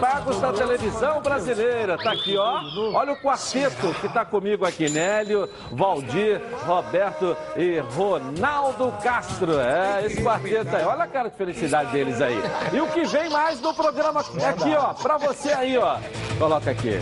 pagos da televisão brasileira. Tá aqui, ó. Olha o quarteto que tá comigo aqui: Nélio, Valdir, Roberto e Ronaldo Castro. É, esse quarteto aí. Olha a cara de felicidade deles aí. E o que vem mais no programa é aqui, ó, pra você aí, ó. Coloca aqui.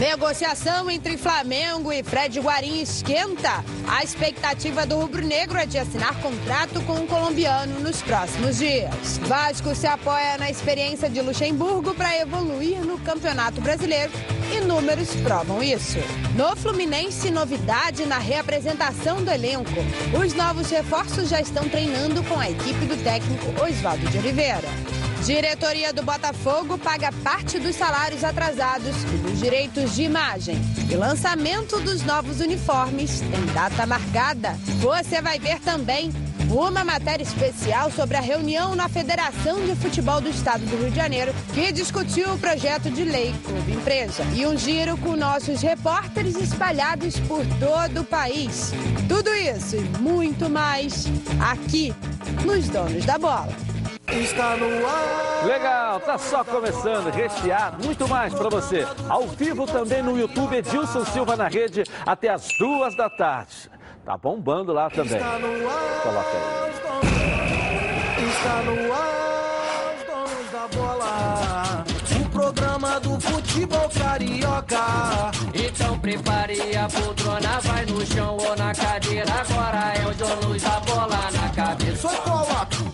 Negociação entre Flamengo e Fred Guarim esquenta. A expectativa do rubro-negro é de assinar contrato com o colombiano nos próximos dias. Vasco se apoia na experiência de Luxemburgo para evoluir no Campeonato Brasileiro e números provam isso. No Fluminense, novidade na reapresentação do elenco. Os novos reforços já estão treinando com a equipe do técnico Oswaldo de Oliveira. Diretoria do Botafogo paga parte dos salários atrasados e dos direitos de imagem. E lançamento dos novos uniformes tem data marcada. Você vai ver também uma matéria especial sobre a reunião na Federação de Futebol do Estado do Rio de Janeiro, que discutiu o projeto de lei Clube Empresa. E um giro com nossos repórteres espalhados por todo o país. Tudo isso e muito mais aqui nos Donos da Bola. Está no ar. Legal, tá só começando, recheado, muito mais para você. Ao vivo também no YouTube, Edilson Silva na rede, até as duas da tarde. Tá bombando lá também. Está no ar. Coloca aí. Está no ar, os donos da bola. O programa do futebol carioca. Então prepare a poltrona, vai no chão ou na cadeira. Agora é os donos da bola na cabeça. Só coloque,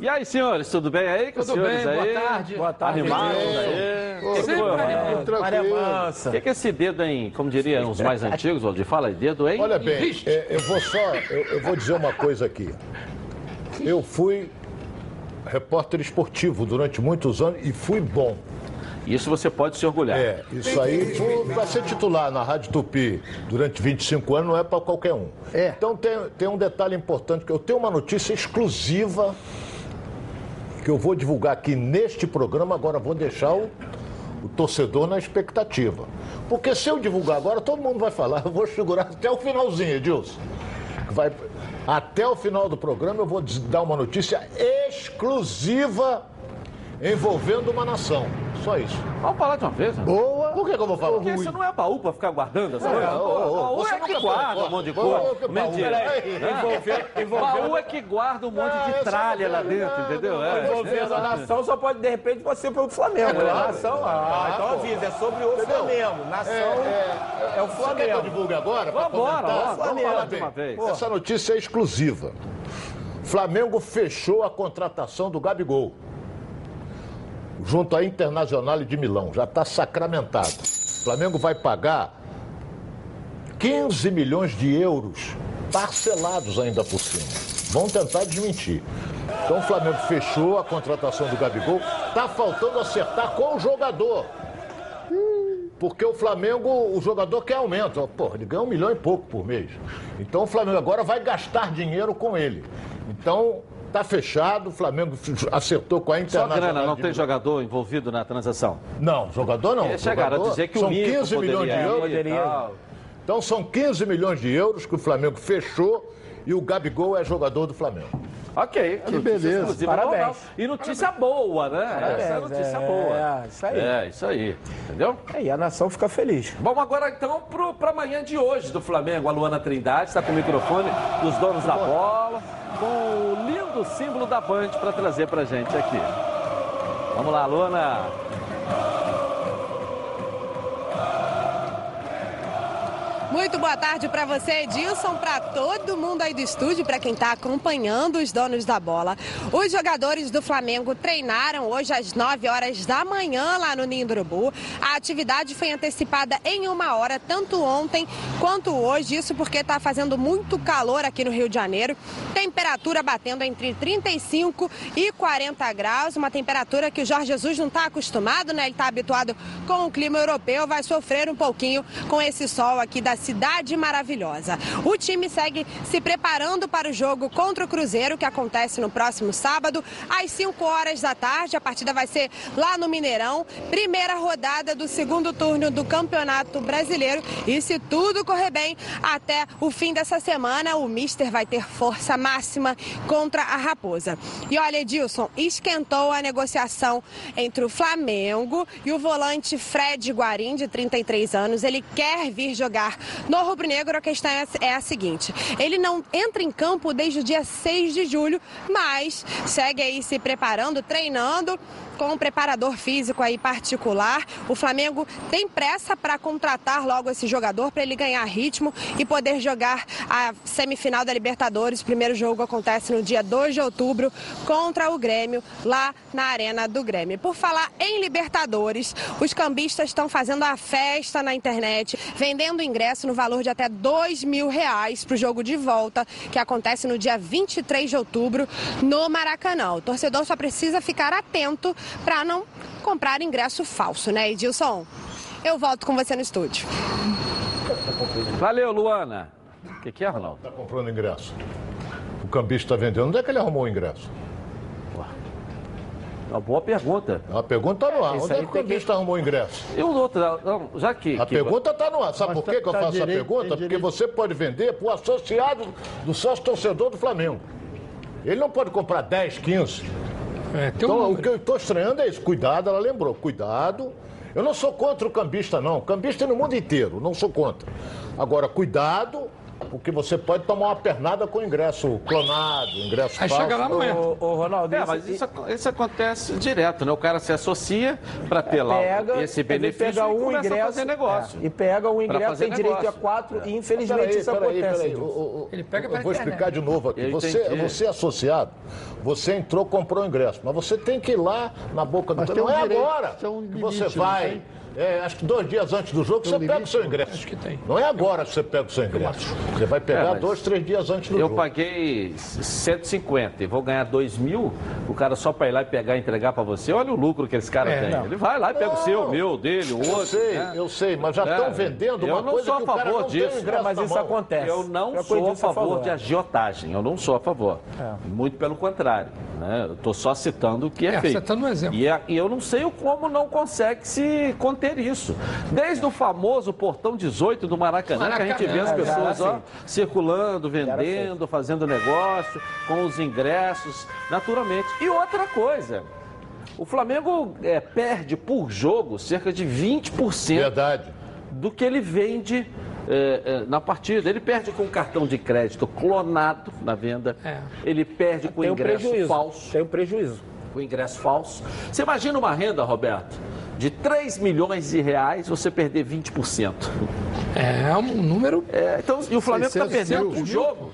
E aí, senhores, tudo bem aí? Com os Tudo senhores bem, aí? boa tarde. Boa tarde. Animados aí? Pô, Que sempre. O que, que é esse dedo em, como diriam os mais antigos, Valdir? Fala aí, dedo em... Olha bem, é, eu vou só, eu, eu vou dizer uma coisa aqui. Eu fui repórter esportivo durante muitos anos e fui bom. Isso você pode se orgulhar. É, isso aí para ser titular na Rádio Tupi durante 25 anos não é para qualquer um. É. Então tem, tem um detalhe importante que eu tenho uma notícia exclusiva que eu vou divulgar aqui neste programa, agora vou deixar o, o torcedor na expectativa. Porque se eu divulgar agora, todo mundo vai falar, eu vou segurar até o finalzinho, Edilson. Vai, até o final do programa eu vou dar uma notícia exclusiva envolvendo uma nação. Só isso. Vamos falar de uma vez, né? Boa. Por que, que eu vou falar? Porque isso não é baú pra ficar guardando as coisas. ô, ô, ô, baú você é que guarda um monte de coisa. que baú? Mentira. Né? Baú é que guarda um monte de essa tralha lá dentro, entendeu? É. Envolvendo a nação só pode, de repente, pode ser pelo Flamengo. né? Nação, ah, então avisa, é sobre o Entendeu? Flamengo. Nação é, o Você quer que eu Flamengo. divulgue agora? Vambora, vamos, Flamengo. falar de uma vez. Essa notícia é exclusiva. Flamengo fechou a contratação do Gabigol. Junto à Internacional de Milão. Já está sacramentado. O Flamengo vai pagar 15 milhões de euros, parcelados ainda por cima. Vão tentar desmentir. Então o Flamengo fechou a contratação do Gabigol. Está faltando acertar com o jogador. Porque o Flamengo, o jogador quer aumento. Pô, ele ganha um milhão e pouco por mês. Então o Flamengo agora vai gastar dinheiro com ele. Então, tá fechado, o Flamengo acertou com a Só Internacional. grana, não tem jogador envolvido na transação. Não, jogador não. Eles chegaram a Jogador, dizer que o são Nico 15 milhões de poderia euros. tal. Então são 15 milhões de euros que o Flamengo fechou e o Gabigol é jogador do Flamengo. Ok, que beleza. Parabéns. E notícia boa, né? Essa é Parabéns, notícia é, boa. é, isso aí. É, isso aí. Entendeu? É, e a nação fica feliz. Vamos agora então para amanhã de hoje do Flamengo. A Luana Trindade está com o microfone dos donos da bola, com o lindo símbolo da Band para trazer para gente aqui. Vamos lá, Luana. Muito boa tarde para você, Edilson, para todo mundo aí do estúdio, para quem está acompanhando os donos da bola. Os jogadores do Flamengo treinaram hoje às 9 horas da manhã lá no Ninho. A atividade foi antecipada em uma hora, tanto ontem quanto hoje. Isso porque está fazendo muito calor aqui no Rio de Janeiro. Temperatura batendo entre 35 e 40 graus, uma temperatura que o Jorge Jesus não está acostumado, né? Ele está habituado com o clima europeu, vai sofrer um pouquinho com esse sol aqui da Cidade Maravilhosa. O time segue se preparando para o jogo contra o Cruzeiro, que acontece no próximo sábado, às 5 horas da tarde. A partida vai ser lá no Mineirão. Primeira rodada do segundo turno do Campeonato Brasileiro. E se tudo correr bem, até o fim dessa semana, o Mister vai ter força máxima contra a Raposa. E olha, Edilson, esquentou a negociação entre o Flamengo e o volante Fred Guarim, de 33 anos. Ele quer vir jogar no Rubro Negro. A questão é, é a seguinte: ele não entra em campo desde o dia 6 de julho, mas segue aí se preparando, treinando com um preparador físico aí particular. O Flamengo tem pressa para contratar logo esse jogador para ele ganhar ritmo e poder jogar a semifinal da Libertadores. O primeiro jogo acontece no dia 2 de outubro contra o Grêmio, lá na Arena do Grêmio. Por falar em Libertadores, os cambistas estão fazendo a festa na internet, vendendo ingresso no valor de até 2 mil reais para o jogo de volta, que acontece no dia 23 de outubro no Maracanã. O torcedor só precisa ficar atento para não comprar ingresso falso, né, Edilson? Eu volto com você no estúdio. Valeu, Luana. O que, que é, Ronaldo? Está comprando ingresso. O cambista está vendendo. Onde é que ele arrumou o ingresso? Uma boa pergunta. A pergunta está no ar. Isso Onde é que o tem que- cambista arrumou o ingresso? E o outro, não, já que. A que- pergunta está no ar. Sabe Mas por que, tá- que eu tá faço direito, a pergunta? Porque direito. você pode vender para o associado do sócio torcedor do Flamengo. Ele não pode comprar 10, 15. É, tem um Então, o que eu estou estranhando é isso. Cuidado, ela lembrou. Cuidado. Eu não sou contra o cambista, não. Cambista é no mundo inteiro, não sou contra. Agora, cuidado, porque você pode tomar uma pernada com ingresso clonado, ingresso Aí falso. chega lá, não entra. Ô, ô, Ronaldo, É, isso- mas isso, isso acontece direto, né? O cara se associa para ter lá pega, esse benefício pega e um começa ingresso, a fazer negócio. é, e pega um ingresso, tem direito a quatro, e infelizmente Peraí, isso peraí, acontece. peraí. O- o- Ele pega eu vou explicar de novo aqui. Você, você é associado, você entrou, comprou o ingresso, mas você tem que ir lá na boca do Mas Não um é direito, agora um que você vai. Tem? é, acho que dois dias antes do jogo, você um pega o seu ingresso. Acho que tem. Não é agora que você pega o seu ingresso. Você vai pegar É, dois, três dias antes do Eu jogo. paguei 150 e vou ganhar 2 mil, o cara só para ir lá e pegar e entregar para você. Olha o lucro que esse cara É, tem. não. Ele vai lá e pega o seu, o meu, o dele, o Eu outro. sei, né? eu sei, mas já É, estão vendendo uma eu não coisa sou a que o cara favor não tem disso. mas isso acontece. Eu não É sou a favor de é. agiotagem, eu não sou a favor. Muito pelo contrário. Né? Eu estou só citando o que é, É, feito. você tá no exemplo. E, a- e eu não sei o como não consegue se conter isso. Desde o famoso portão 18 do Maracanã, que a gente vê as Maracanã, pessoas ó, circulando, vendendo, fazendo negócio, com os ingressos, naturalmente. E outra coisa. O Flamengo é, perde por jogo cerca de 20% Verdade. do que ele vende eh, eh, na partida. Ele perde com cartão de crédito clonado na venda. É. Ele perde com Tem um ingresso prejuízo. falso. Tem um prejuízo. Com ingresso falso. Você imagina uma renda, Roberto, de 3 milhões de reais, você perder 20%. É um número. É, então, e o Flamengo está 600 perdendo por jogo.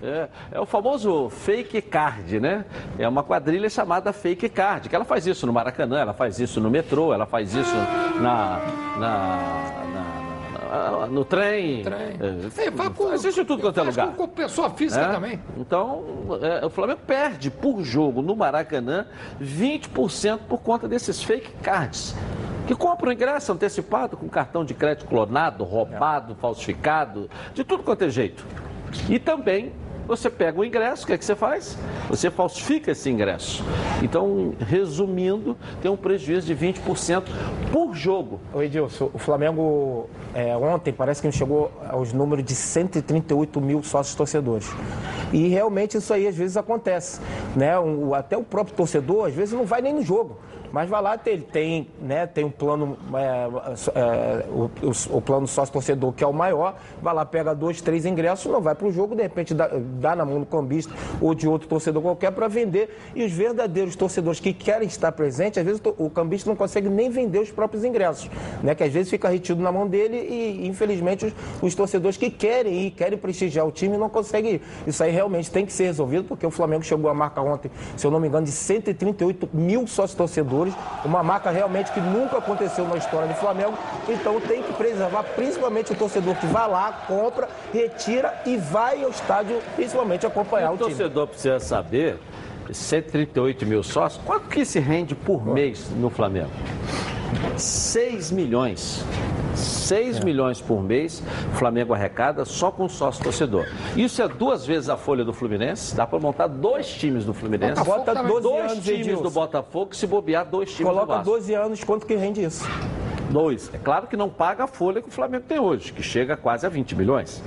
É, é o famoso fake card, né? É uma quadrilha chamada fake card, que ela faz isso no Maracanã, ela faz isso no metrô, ela faz isso na- na- na- no trem. Trem. É, É, com- em tudo quanto é lugar. Com pessoa física né? também. Então, é, o Flamengo perde por jogo no Maracanã 20% por conta desses fake cards. Que compram ingresso antecipado com cartão de crédito clonado, roubado, falsificado, de tudo quanto é jeito. E também você pega o ingresso, o que é que você faz? Você falsifica esse ingresso. Então, resumindo, tem um prejuízo de 20% por jogo. Ô Edilson, o Flamengo é, ontem parece que chegou aos números de 138 mil sócios torcedores. E realmente isso aí às vezes acontece. Né? O- até o próprio torcedor às vezes não vai nem no jogo. Mas vai lá, tem, tem, né, tem um plano, é, é, o, o- o plano sócio-torcedor que é o maior, vai lá, pega dois, três ingressos, não vai para o jogo, de repente dá, dá na mão do cambista ou de outro torcedor qualquer para vender. E os verdadeiros torcedores que querem estar presentes, às vezes o cambista não consegue nem vender os próprios ingressos, né? Que às vezes fica retido na mão dele e, infelizmente, os, os torcedores que querem ir, querem prestigiar o time, não conseguem ir. Isso aí realmente tem que ser resolvido, porque o Flamengo chegou à marca ontem, se eu não me engano, de 138 mil sócios uma marca realmente que nunca aconteceu na história do Flamengo. Então tem que preservar, principalmente o torcedor que vai lá, compra, retira e vai ao estádio, principalmente acompanhar o o time. torcedor precisa saber, 138 mil sócios, quanto que se rende por mês no Flamengo? 6 milhões. 6 milhões por mês, o Flamengo arrecada só com sócio torcedor. Isso é duas vezes a folha do Fluminense, dá para montar dois times do Fluminense. Botafogo Bota também. 12 12 dois anos, times Edilson. do Botafogo, se bobear dois times do Coloca Vasco. 12 anos, quanto que rende isso? Dois. É claro que não paga a folha que o Flamengo tem hoje, que chega quase a 20 milhões.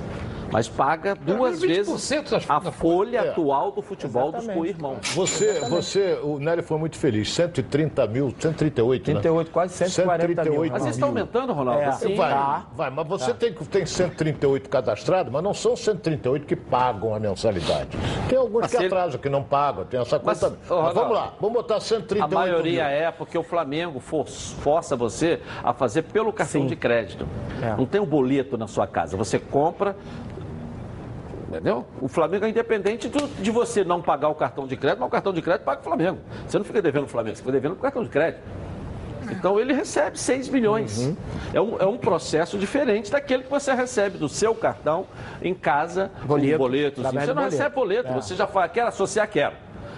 Mas paga duas 20% vezes a da folha É. atual do futebol dos Exatamente. co-irmãos. Você, você, o Nélio foi muito feliz. 130 mil, 138, 38, né? quase 140 mil. 138 Mas estão aumentando, Ronaldo? É. assim, Vai, Tá. vai, mas você tem, tem 138 cadastrados, mas não são 138 que pagam a mensalidade. Tem alguns Mas que ele- atrasam, que não pagam, tem essa Mas, conta. Mas, Ronaldo, vamos lá, vamos botar A 138 maioria mil. é porque o Flamengo for- força você a fazer pelo cartão Sim. de crédito. É. Não tem um boleto na sua casa. Você compra. Entendeu? O Flamengo é independente do- de você não pagar o cartão de crédito, mas o cartão de crédito paga o Flamengo. Você não fica devendo o Flamengo, você fica devendo o cartão de crédito. Então ele recebe 6 milhões. Uhum. É, um, é um processo diferente daquele que você recebe do seu cartão em casa, Boleto, com boletos. através Você não boleto. recebe boleto, É. você já fala, quer associar, quero.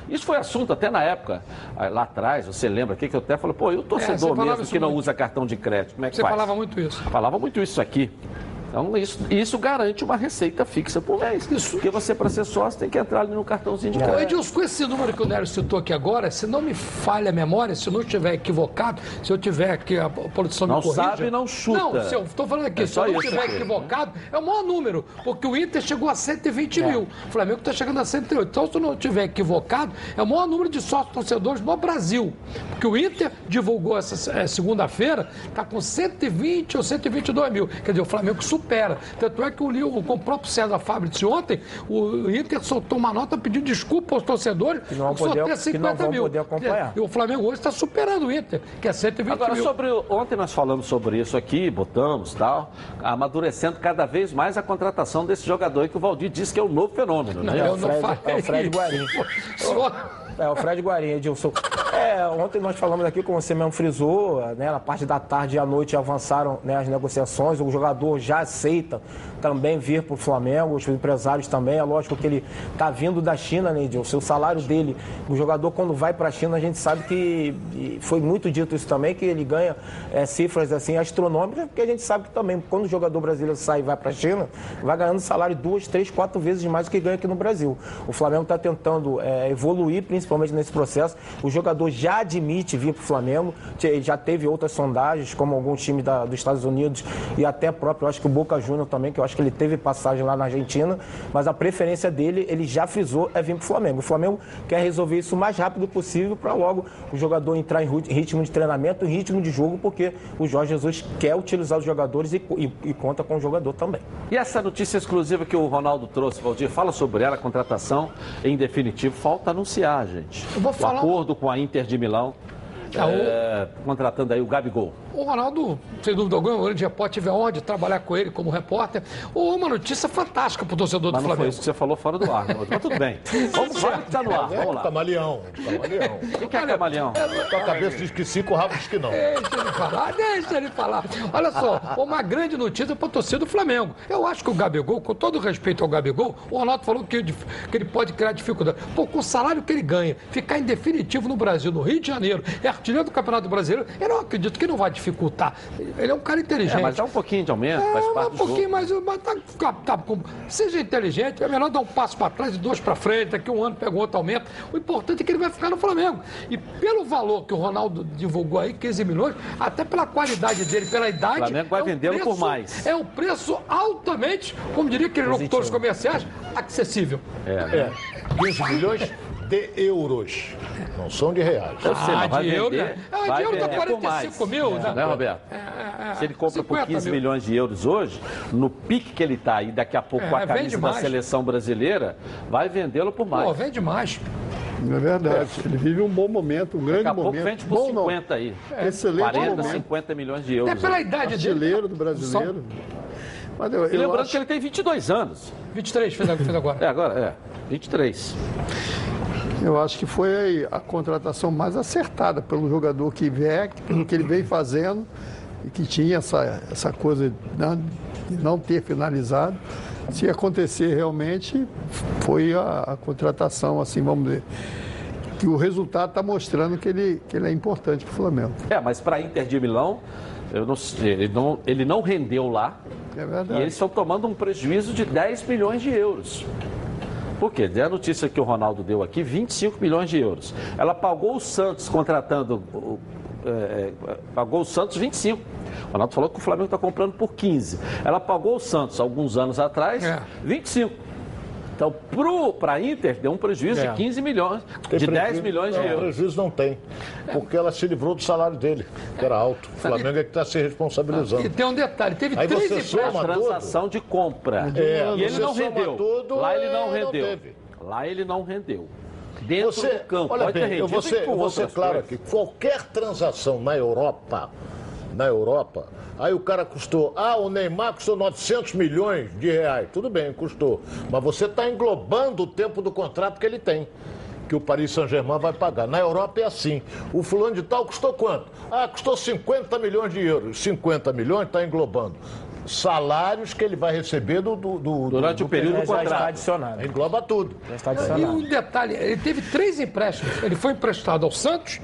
Isso foi assunto até na época, ah, lá atrás, você lembra aqui que eu até falei, pô, e o É, você torcedor falava mesmo que não muito. usa cartão de crédito, como é que Você faz? falava muito isso. Falava muito isso aqui. Então, isso, isso garante uma receita fixa por mês. Isso. Porque você, para ser sócio, tem que entrar ali no cartãozinho de Ô, crédito. Edilson, com esse número que o Nélio citou aqui agora, se não me falha a memória, se eu não estiver equivocado, se eu tiver aqui, a produção Não me corrija. sabe, não chuta. Não, se eu estou falando aqui, É se eu não estiver aqui. equivocado, é o maior número, porque o Inter chegou a 120 É. mil, o Flamengo está chegando a 108. Então, se eu não estiver equivocado, é o maior número de sócios torcedores no Brasil. Porque o Inter divulgou essa eh, segunda-feira, está com 120 ou 122 mil. Quer dizer, o Flamengo supera. Tanto é que o, o próprio César Fábio disse ontem, o Inter soltou uma nota pedindo desculpa aos torcedores Que não vão só poder- tem que não vão poder acompanhar. E o Flamengo hoje está superando o Inter, que é 120 Agora, mil. sobre. o- Ontem nós falamos sobre isso aqui, botamos tal, amadurecendo cada vez mais a contratação desse jogador aí que o Valdir disse que é o novo fenômeno, né? eu não Fred- falei é o Fred. Guarim. Só- É, o Fred Guarim, Edilson. É, ontem nós falamos aqui, como você mesmo frisou, né, na parte da tarde e à noite avançaram né, as negociações, o jogador já aceita também vir para o Flamengo, os empresários também, é lógico que ele está vindo da China, né, Edilson? O salário dele, o jogador quando vai para a China, a gente sabe que, foi muito dito isso também, que ele ganha é, cifras assim astronômicas, porque a gente sabe que também, quando o jogador brasileiro sai e vai para a China, vai ganhando salário duas, três, quatro vezes mais do que ganha aqui no Brasil. O Flamengo está tentando é, evoluir, principalmente nesse processo. O jogador já admite vir para o Flamengo, já teve outras sondagens, como alguns times dos Estados Unidos e até próprio, acho que o Boca Júnior também, que eu acho que ele teve passagem lá na Argentina, mas a preferência dele, ele já frisou, é vir para o Flamengo. O Flamengo quer resolver isso o mais rápido possível para logo o jogador entrar em ritmo de treinamento, ritmo de jogo, porque o Jorge Jesus quer utilizar os jogadores e, e- e conta com o jogador também. E essa notícia exclusiva que o Ronaldo trouxe, Valdir, fala sobre ela, a contratação em definitivo. Falta anunciar, gente. Eu vou o falar- acordo com a Inter de Milão, É, o- é, contratando aí o Gabigol. O Ronaldo, sem dúvida alguma, o grande repórter tive a honra de trabalhar com ele como repórter. Ou uma notícia fantástica para o torcedor Mas do não foi Flamengo. isso que você falou fora do ar. Mas tudo bem. Vamos lá, que está no ar. É Vamos o lá. camaleão. Camaleão. O que é camaleão? Tua cabeça diz que sim, com o rabo diz que não. Deixa ele falar, deixa ele falar. Olha só, uma grande notícia para a torcida do Flamengo. Eu acho que o Gabigol, com todo respeito ao Gabigol, o Ronaldo falou que, que ele pode criar dificuldade. Pô, com o salário que ele ganha, ficar em definitivo no Brasil, no Rio de Janeiro, é artilheiro do Campeonato Brasileiro, eu não acredito que não vai dificultar. Ele é um cara inteligente. É, mas dá um pouquinho de aumento, faz É, parte um do pouquinho jogo. mais, mas tá, tá, tá seja inteligente, é melhor dar um passo para trás e dois para frente, daqui um ano pega um outro aumento. O importante é que ele vai ficar no Flamengo. E pelo valor que o Ronaldo divulgou aí, 15 milhões, até pela qualidade dele, pela idade. O Flamengo vai um vendê-lo por mais. É um preço altamente, como diria aqueles locutores comerciais, acessível. É, né? 15 milhões de euros. Não são de reais. Eu sei, mas vai de euro, vender, né? Ah, de vai euro por 45 mais. mil, É, né? né, Roberto? É, é, Se ele compra por 50 15 mil. milhões de euros hoje, no pique que ele está e daqui a pouco É, com a camisa da seleção brasileira, vai vendê-lo por mais. Pô, vende mais. É verdade. Ele vive um bom momento, um grande Daqui a pouco momento. vende por bom, não. 50 aí. Excelente 40, momento. 50 milhões de É euros. pela idade dele. Artilheiro do brasileiro. Mas eu, E eu lembrando acho- que ele tem 22 anos. 23 fez, fez agora. É, agora, é, 23. Eu acho que foi a contratação mais acertada pelo jogador que vem, pelo que ele vem fazendo e que tinha essa, essa coisa de não ter finalizado. Se acontecer realmente, foi a, a contratação, assim, vamos dizer, que o resultado está mostrando que ele, que ele é importante para o Flamengo. É, mas para Inter de Milão, Eu não sei, ele não, ele não rendeu lá. É E verdade. eles estão tomando um prejuízo de 10 milhões de euros. Por quê? Dê a notícia que o Ronaldo deu aqui, 25 milhões de euros. Ela pagou o Santos contratando. é, é, pagou o Santos 25. O Ronaldo falou que o Flamengo está comprando por 15. Ela pagou o Santos alguns anos atrás, É. 25. Então, para a Inter, deu um prejuízo É. de 15 milhões, Tem de 10 prejuízo? milhões de não, euros. prejuízo não tem. Porque ela se livrou do salário dele, que era alto. O Flamengo é que está se E responsabilizando. tem um detalhe, teve Aí três você empréstimos. soma A transação de compra. É, e ele não rendeu. tudo, Lá ele é, não não rendeu. teve. Lá ele não rendeu. Dentro Você, do campo. olha Pode ter bem, eu rendido vou ser, eu vou ser claro coisas. aqui, qualquer transação na Europa, na Europa, aí o cara custou, ah, o Neymar custou 900 milhões de reais, tudo bem, custou, mas você está englobando o tempo do contrato que ele tem. Que o Paris Saint-Germain vai pagar. Na Europa é assim. O fulano de tal custou quanto? Ah, custou 50 milhões de euros. 50 milhões está englobando salários que ele vai receber do, do, do- Durante do o período do Já está contrato. adicionado. Engloba tudo. Já está E adicionado. um detalhe, ele teve três empréstimos. Ele foi emprestado ao Santos,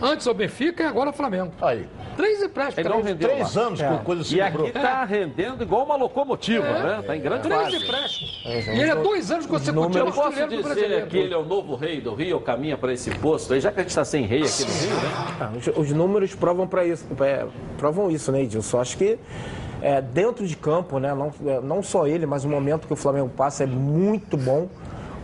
antes ao Benfica e agora ao Flamengo. Aí. Três empréstimos. Ele não três, rendeu Três lá. anos que a coisa se E aqui está rendendo igual uma locomotiva, né? Está em grande três fase. empréstimos. E ele é dois anos consecutivos Eu posso dizer brasileiro. que ele é o novo rei do Rio, caminha para esse posto aí, já que a gente está sem rei aqui no Rio, né? Ah, os, os números provam para isso, é, provam isso, né, Edilson? Acho que é, dentro de campo, né, não, é, não só ele, mas o momento que o Flamengo passa é muito bom.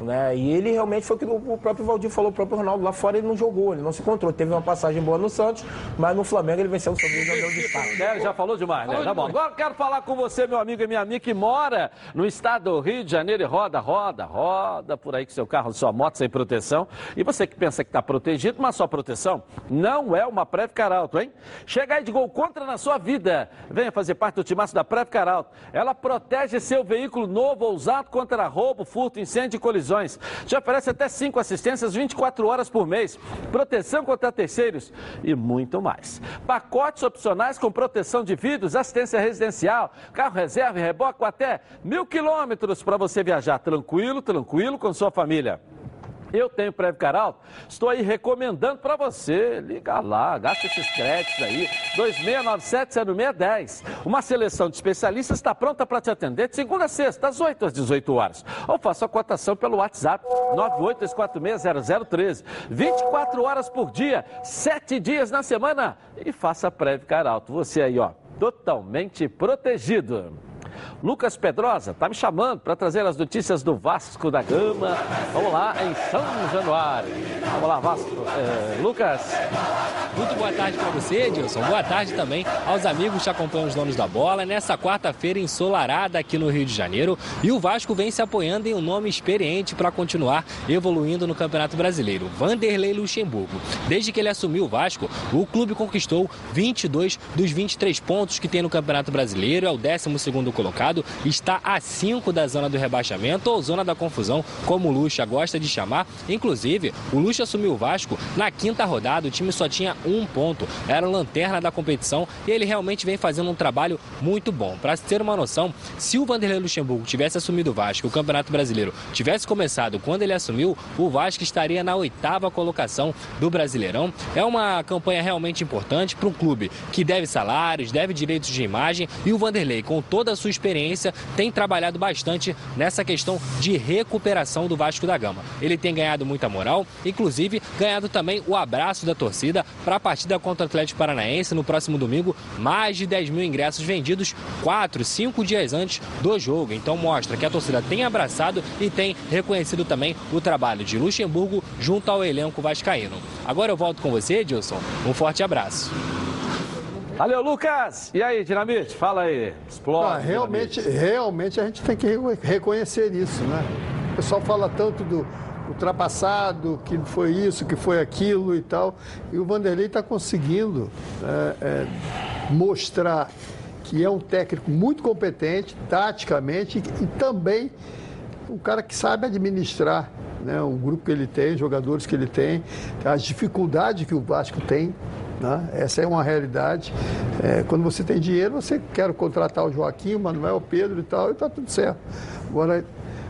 Né? E ele realmente foi o que o próprio Valdir falou, o próprio Ronaldo lá fora ele não jogou, ele não se encontrou. Teve uma passagem boa no Santos, mas no Flamengo ele venceu o São Paulo e deu destaque. É, já falou demais, né? Tá bom. Agora eu quero falar com você, meu amigo e minha amiga, que mora no estado do Rio de Janeiro e roda, roda, roda por aí com seu carro, sua moto sem proteção. E você que pensa que está protegido, mas só proteção não é uma Preve Caralto, hein? Chega aí de gol contra na sua vida. Venha fazer parte do timaço da Preve Caralto. Ela protege seu veículo novo ou usado contra roubo, furto, incêndio e colisões. Te oferece até cinco assistências 24 horas por mês, proteção contra terceiros e muito mais. Pacotes opcionais com proteção de vidros, assistência residencial, carro reserva e reboque com até mil quilômetros para você viajar tranquilo, tranquilo com sua família. Eu tenho Preve Caralto, estou aí recomendando para você. Liga lá, gasta esses créditos aí. 2697-0610. Uma seleção de especialistas está pronta para te atender de segunda a sexta, das 8 às 18 horas. Ou faça a cotação pelo WhatsApp 982460013. 24 horas por dia, 7 dias na semana. E faça Preve Caralto. Você aí, ó, totalmente protegido. Lucas Pedrosa está me chamando para trazer as notícias do Vasco da Gama. Vamos lá, em São Januário. Vamos lá, Vasco. É, Lucas. Muito boa tarde para você, Edilson. Boa tarde também aos amigos que acompanham os donos da bola nessa quarta-feira ensolarada aqui no Rio de Janeiro. E o Vasco vem se apoiando em um nome experiente para continuar evoluindo no Campeonato Brasileiro, Vanderlei Luxemburgo. Desde que ele assumiu o Vasco, o clube conquistou 22 dos 23 pontos que tem no Campeonato Brasileiro, é o 12º colocado, está a 5 da zona do rebaixamento ou zona da confusão, como o Lucha gosta de chamar. Inclusive, o Lucha assumiu o Vasco na quinta rodada, o time só tinha um ponto, era o lanterna da competição e ele realmente vem fazendo um trabalho muito bom. Para ter uma noção, se o Vanderlei Luxemburgo tivesse assumido o Vasco, o Campeonato Brasileiro tivesse começado quando ele assumiu, o Vasco estaria na oitava colocação do Brasileirão. É uma campanha realmente importante para um clube que deve salários, deve direitos de imagem e o Vanderlei, com toda a sua experiência, tem trabalhado bastante nessa questão de recuperação do Vasco da Gama. Ele tem ganhado muita moral, inclusive ganhado também o abraço da torcida para a partida contra o Atlético Paranaense no próximo domingo. Mais de 10 mil ingressos vendidos quatro, cinco dias antes do jogo. Então mostra que a torcida tem abraçado e tem reconhecido também o trabalho de Luxemburgo junto ao elenco vascaíno. Agora eu volto com você, Edilson. Um forte abraço. Valeu, Lucas. E aí, Dinamite? Fala aí. Explode. Ah, realmente, realmente a gente tem que reco- reconhecer isso, né? O pessoal fala tanto do ultrapassado, que foi isso, que foi aquilo e tal. E o Vanderlei está conseguindo é, é, mostrar que é um técnico muito competente, taticamente, e, e também um cara que sabe administrar né, o grupo que ele tem, os jogadores que ele tem, as dificuldades que o Vasco tem. Né? Essa é uma realidade. É, quando você tem dinheiro, você quer contratar o Joaquim, o Manuel, o Pedro e tal, e está tudo certo. Agora,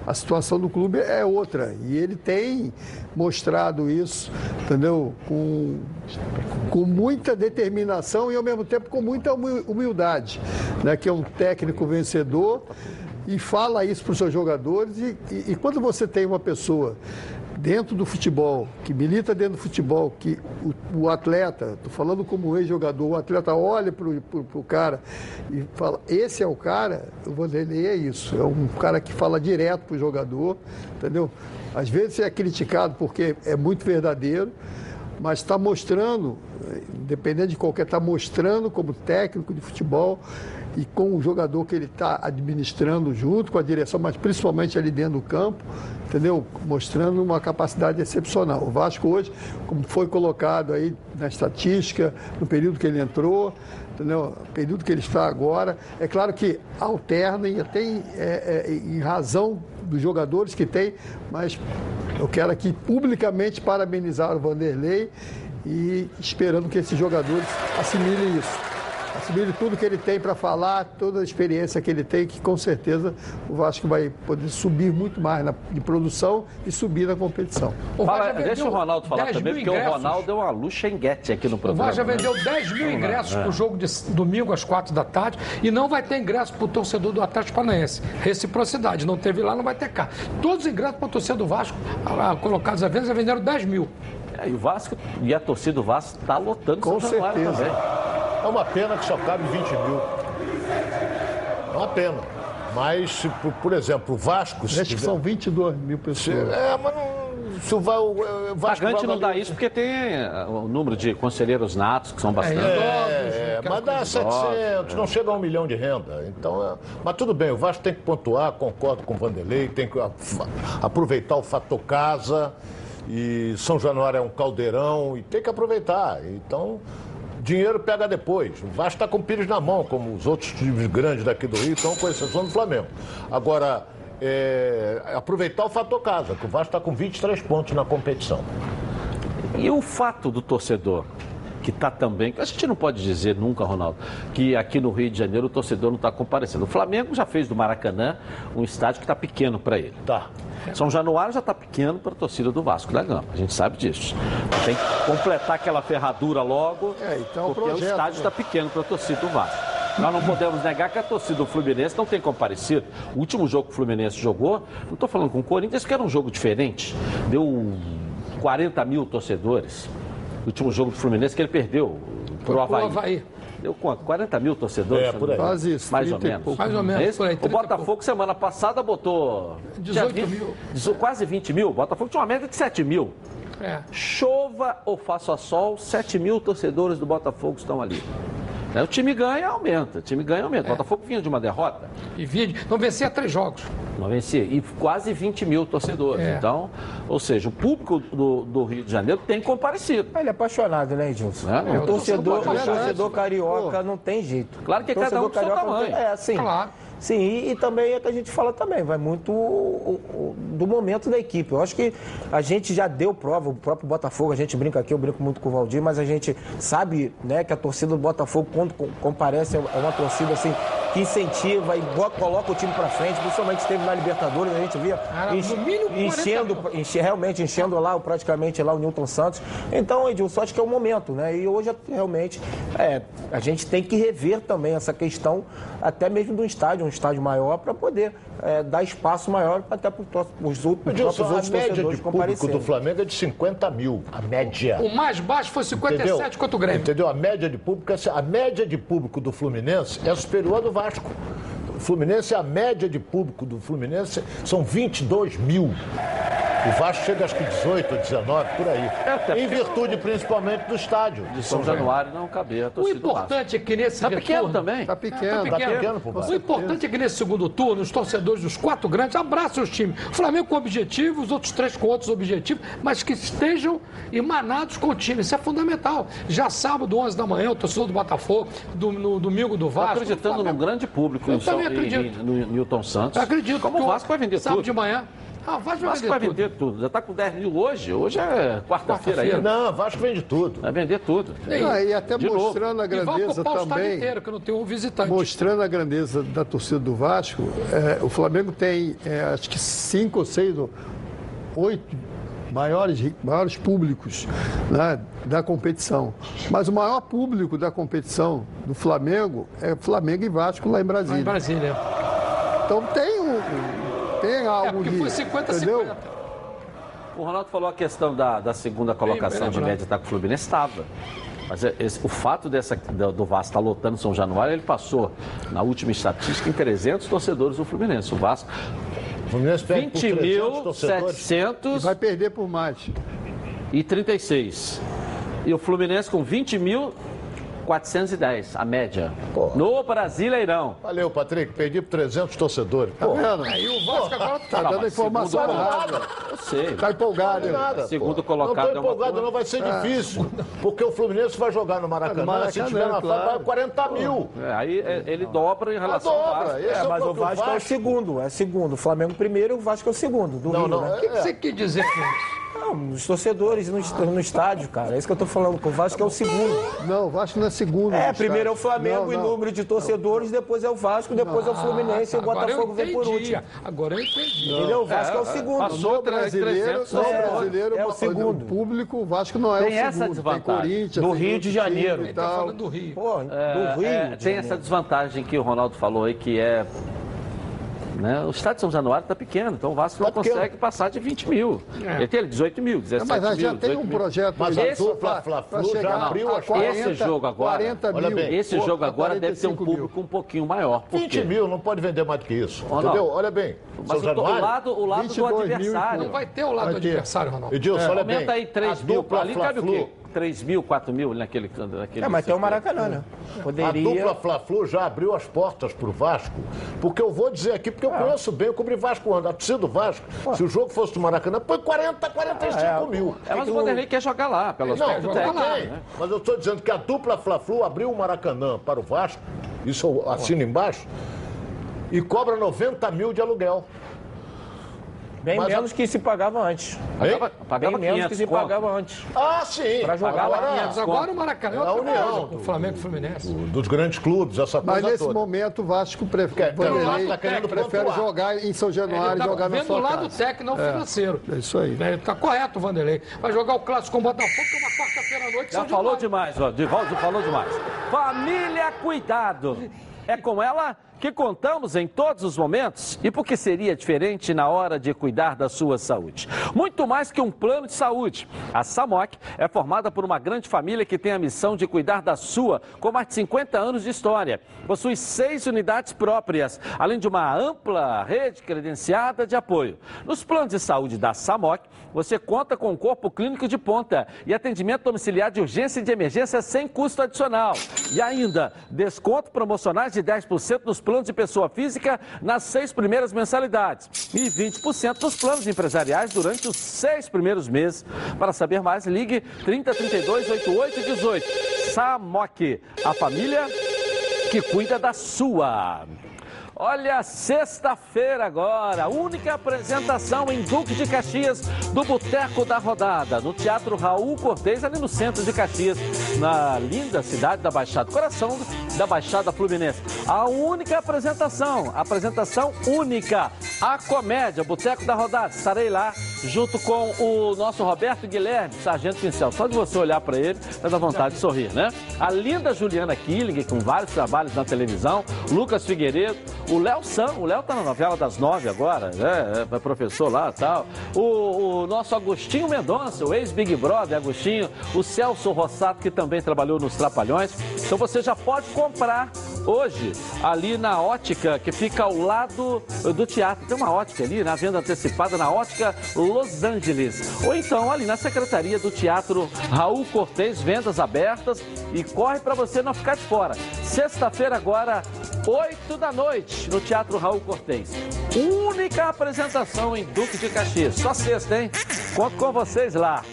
a situação do clube é outra. E ele tem mostrado isso, entendeu? Com, com muita determinação e ao mesmo tempo com muita humi- humildade, né? Que é um técnico vencedor e fala isso para os seus jogadores. E, e- e quando você tem uma pessoa dentro do futebol, que milita dentro do futebol, que o, o atleta, estou falando como ex-jogador, o atleta olha para o cara e fala, esse é o cara, o Vanderlei é isso, é um cara que fala direto para o jogador, entendeu? Às vezes é criticado porque é muito verdadeiro, mas está mostrando, independente de qualquer, está mostrando como técnico de futebol e com o jogador que ele está administrando junto com a direção, mas principalmente ali dentro do campo, entendeu? Mostrando uma capacidade excepcional. O Vasco hoje, como foi colocado aí na estatística, no período que ele entrou, entendeu? No período que ele está agora, é claro que alterna e até em, é, é, em razão dos jogadores que tem, mas eu quero aqui publicamente parabenizar o Vanderlei e esperando que esses jogadores assimilem isso. Assimile tudo que ele tem para falar, toda a experiência que ele tem, que com certeza o Vasco vai poder subir muito mais na, de produção e subir na competição. O Fala, deixa o Ronaldo falar 10 também, porque o ingressos. Ronaldo deu uma luxenguete aqui no O programa. Vasco já né? vendeu 10 mil ingressos para o jogo de domingo às 4 da tarde e não vai ter ingresso para o torcedor do Atlético Paranaense. Reciprocidade, não teve lá, não vai ter cá. Todos os ingressos para a torcida do Vasco, colocados à venda, já venderam 10 mil. É, e o Vasco e a torcida do Vasco está lotando Com certeza. também. É uma pena que só cabe 20 mil. É uma pena. Mas, se, por, por exemplo, o Vasco. Que tiver- são 22 mil pessoas. É, mas não. Se o, o Vasco. Pagante não dá isso porque tem eh, o número de conselheiros natos, que são bastante. É, aquela mas dá coisa. 700, não chega a um milhão de renda. Então, é- mas tudo bem, o Vasco tem que pontuar, concordo com o Vanderlei, tem que aproveitar o fator casa. E São Januário é um caldeirão e tem que aproveitar. Então, dinheiro pega depois. O Vasco está com Pires na mão, como os outros times grandes daqui do Rio estão, com exceção do Flamengo. Agora, é, aproveitar o fator casa, que o Vasco está com 23 pontos na competição. E o fato do torcedor que está também. A gente não pode dizer nunca, Ronaldo, que aqui no Rio de Janeiro o torcedor não está comparecendo. O Flamengo já fez do Maracanã um estádio que está pequeno para ele. Tá. São Januário já está pequeno para a torcida do Vasco da Gama. A gente sabe disso. Tem que completar aquela ferradura logo, É, então, porque o projeto, estádio né? está pequeno para a torcida do Vasco. Nós não podemos negar que a torcida do Fluminense não tem comparecido. O último jogo que o Fluminense jogou, não estou falando com o Corinthians, que era um jogo diferente. Deu 40 mil torcedores. O último jogo do Fluminense que ele perdeu pro pro Havaí. Havaí. Deu quanto? 40 mil torcedores? É, por aí. Quase isso, Mais ou 30 menos. Mais ou menos, É isso? por aí, o 30 Botafogo semana passada botou 18 tinha mil. dezo- quase 20 mil. O Botafogo tinha uma média de 7 mil. É. Chova ou faça sol, 7 mil torcedores do Botafogo estão ali. Aí o time ganha, aumenta. O time ganha, aumenta. O Botafogo vinha de uma derrota, E vídeo. Não vencia três jogos. não vencia. E quase 20 mil torcedores. É. Então, ou seja, o público do, do Rio de Janeiro tem comparecido. Ele é apaixonado, né, Edilson? É, o o torcedor, torcedor o torcedor Pô. carioca não tem jeito. Claro que cada um torcedor com seu tamanho. É, sim. Claro. Sim, e, e também é que a gente fala também, vai muito o- o- do momento da equipe. Eu acho que a gente já deu prova, o próprio Botafogo, a gente brinca aqui, eu brinco muito com o Valdir, mas a gente sabe né, que a torcida do Botafogo, quando co- comparece, é uma torcida assim, que incentiva e coloca o time pra frente, principalmente esteve na Libertadores, a gente via Cara, enche- no mínimo 40 enchendo, enche- realmente enchendo lá praticamente lá o Newton Santos. Então, Edilson, acho que é o momento, né? E hoje realmente é, a gente tem que rever também essa questão, até mesmo do estádio, um estádio maior, para poder é, dar espaço maior até para os outros, os próprios Edilson, a outros média de público do Flamengo é de 50 mil. A média. O mais baixo foi 57 contra o Grêmio. Entendeu? A média de público, a média de público do Fluminense é superior à do Vasco. O Fluminense, a média de público do Fluminense são 22 mil. O Vasco chega acho que 18 ou 19, por aí. até em virtude principalmente do estádio. De São Januário não cabia a O importante é que nesse Tá pequeno retorno- também. Tá pequeno. Tá Tá pequeno pro O importante é que nesse segundo turno, os torcedores dos quatro grandes abraçem os times. O Flamengo com objetivo, os outros três com outros objetivos, mas que estejam emanados com o time. Isso é fundamental. Já sábado, 11 da manhã, o torcedor do Botafogo, do, no domingo do Tô Vasco. acreditando do num grande público Eu também acredito. em- no Newton Santos. Eu acredito. Como o Vasco vai vender sábado tudo. de manhã. Ah, o Vasco vai Vasco vender vai tudo. vender tudo. Já está com 10 mil hoje. Hoje é quarta-feira Quarta-feira. ainda. Não, Vasco vende tudo. Vai vender tudo. Ah, e até De novo. mostrando a E vai grandeza ocupar o estado também. inteiro, que não tem um visitante. Mostrando a grandeza da torcida do Vasco, é, o Flamengo tem é, acho que cinco ou seis, ou oito maiores, maiores públicos né, da competição. Mas o maior público da competição do Flamengo é Flamengo e Vasco lá em Lá Brasília. em Brasília. Então tem, um, tem É, algo porque de. foi 50 entendeu? 50. O Ronaldo falou a questão da, da segunda colocação bem de média tá com o Fluminense estava. Mas é- esse- o fato dessa, do, do Vasco estar lotando São Januário, ele passou, na última estatística, em 300 torcedores do Fluminense. O Vasco, O Fluminense perde por 300 torcedores. 20.736. Vai perder por mais. E o Fluminense com 20.410, a média. Pô. No Brasileirão. Valeu, Patrick. Perdi por 300 torcedores. Pô, Tá vendo? Aí o Vasco agora Tá Não, dando informação errada. Sei. Tá empolgado. nada. Segundo pô. colocado Não é uma empolgado, coisa- não. Vai ser difícil. Porque o Fluminense vai jogar no Maracanã. No Maracanã, se tiver na claro. vai 40 mil. É, aí é, ele dobra em relação ao dobra. Vasco. É, é, mas o problema. Vasco é o segundo, é segundo. O Flamengo primeiro e o Vasco é o segundo. Do Não, Rio, não. né? O que, que é. você quer dizer com isso? Não, os torcedores no, no estádio, cara. É isso que eu tô falando. O Vasco é o segundo. Não, o Vasco não é segundo. É, primeiro é o estádio. Flamengo Não, em não. número de torcedores, depois é o Vasco, depois é o Fluminense e o Botafogo vem por último. Agora eu entendi. Entendeu? O Vasco é, o segundo. passou brasileiro, 300 no é, brasileiro é o o segundo. público, o Vasco não é Tem o essa segundo. desvantagem. Tem Corinthians, Do Rio de Janeiro. e Ele tá tal. falando do Rio. Pô, do É, Rio. é, de tem Janeiro. essa desvantagem que o Ronaldo falou aí, que é. Né? O estádio de São Januário está pequeno, então o Vasco não Tá pequeno. consegue passar de 20 mil. É. Ele tem 18 mil, 17 Mas mil. já tem 18 um projeto Mas aí a pra- dupla pra Fla-Flu já chegar abriu a as 40, Esse jogo agora, 40 olha mil. bem, Esse Pô, jogo agora deve ter um 45 mil. público um pouquinho maior. Por 20 quê? mil, não pode vender mais do que isso. Ronaldo. Entendeu? Olha bem. Mas São o, o Januário, lado, o lado do 22 mil adversário. Não vai ter o lado do adversário, Ronaldo. Edilson, olha bem. Aumenta aí 3 a mil. Ali cabe o quê? 3 mil, 4 mil naquele. naquele É, mas tem o. Maracanã, né? A Poderia. dupla Fla-Flu já abriu as portas para o Vasco, porque eu vou dizer aqui, porque eu conheço bem, eu cobri Vasco ano, a torcida do Vasco, se o jogo fosse do Maracanã, põe 40, 45 mil. É, mas o Vanderlei quer jogar lá, pelo Não, aspecto técnico. né? mas eu estou dizendo que a dupla Fla-Flu abriu o Maracanã para o Vasco, isso eu assino embaixo, e cobra 90 mil de aluguel. Bem Mas menos que se pagava antes. Pagava, Bem pagava menos 500 que se conto. pagava antes. Ah, sim. Pra jogar Agora, 500 Mas agora o Maracanã é É a outra União. o Flamengo e o Fluminense. dos grandes clubes, essa Mas coisa nesse toda. momento o Vasco prefere, quer- o Vasco tá querendo prefere pontuar. jogar em São Januário e tá jogar na vendo o sua lado casa. técnico, não financeiro. É isso aí. Né, Tá correto o Vanderlei. Vai jogar o clássico com o Botafogo, que é uma quarta-feira à noite. Já São falou demais, ó. Divaldo falou demais. Família Cuidado. É com ela que contamos em todos os momentos e porque seria diferente na hora de cuidar da sua saúde. Muito mais que um plano de saúde. A SAMOC é formada por uma grande família que tem a missão de cuidar da sua com mais de 50 anos de história. Possui seis unidades próprias, além de uma ampla rede credenciada de apoio. Nos planos de saúde da SAMOC, você conta com um corpo clínico de ponta e atendimento domiciliar de urgência e de emergência sem custo adicional. E ainda, desconto promocionais de 10% nos planos de pessoa física nas seis primeiras mensalidades e 20% nos planos empresariais durante os seis primeiros meses. Para saber mais, ligue 30 32 88 18. SAMOC, a família que cuida da sua. Olha, sexta-feira agora, única apresentação em Duque de Caxias do Boteco da Rodada, no Teatro Raul Cortez, ali no centro de Caxias, na linda cidade da Baixada, coração da Baixada Fluminense. A única apresentação, apresentação única, a comédia, Boteco da Rodada. Estarei lá junto com o nosso Roberto Guilherme, Sargento Pincel. Só de você olhar para ele, dar vontade de sorrir, né? A linda Juliana Killing, com vários trabalhos na televisão, Lucas Figueiredo, o Léo Sam, o Léo tá na novela das nove agora, né? É professor lá tal. O, o nosso Agostinho Mendonça, o ex-Big Brother Agostinho, o Celso Rossato, que também trabalhou nos Trapalhões. Então você já pode comprar hoje ali na ótica que fica ao lado do teatro. Tem uma ótica ali, na venda antecipada na ótica Los Angeles. Ou então ali na secretaria do Teatro Raul Cortez, vendas abertas e corre para você não ficar de fora. Sexta-feira agora, 8 da noite, no Teatro Raul Cortez. Única apresentação em Duque de Caxias. Só sexta, hein? Conto com vocês lá.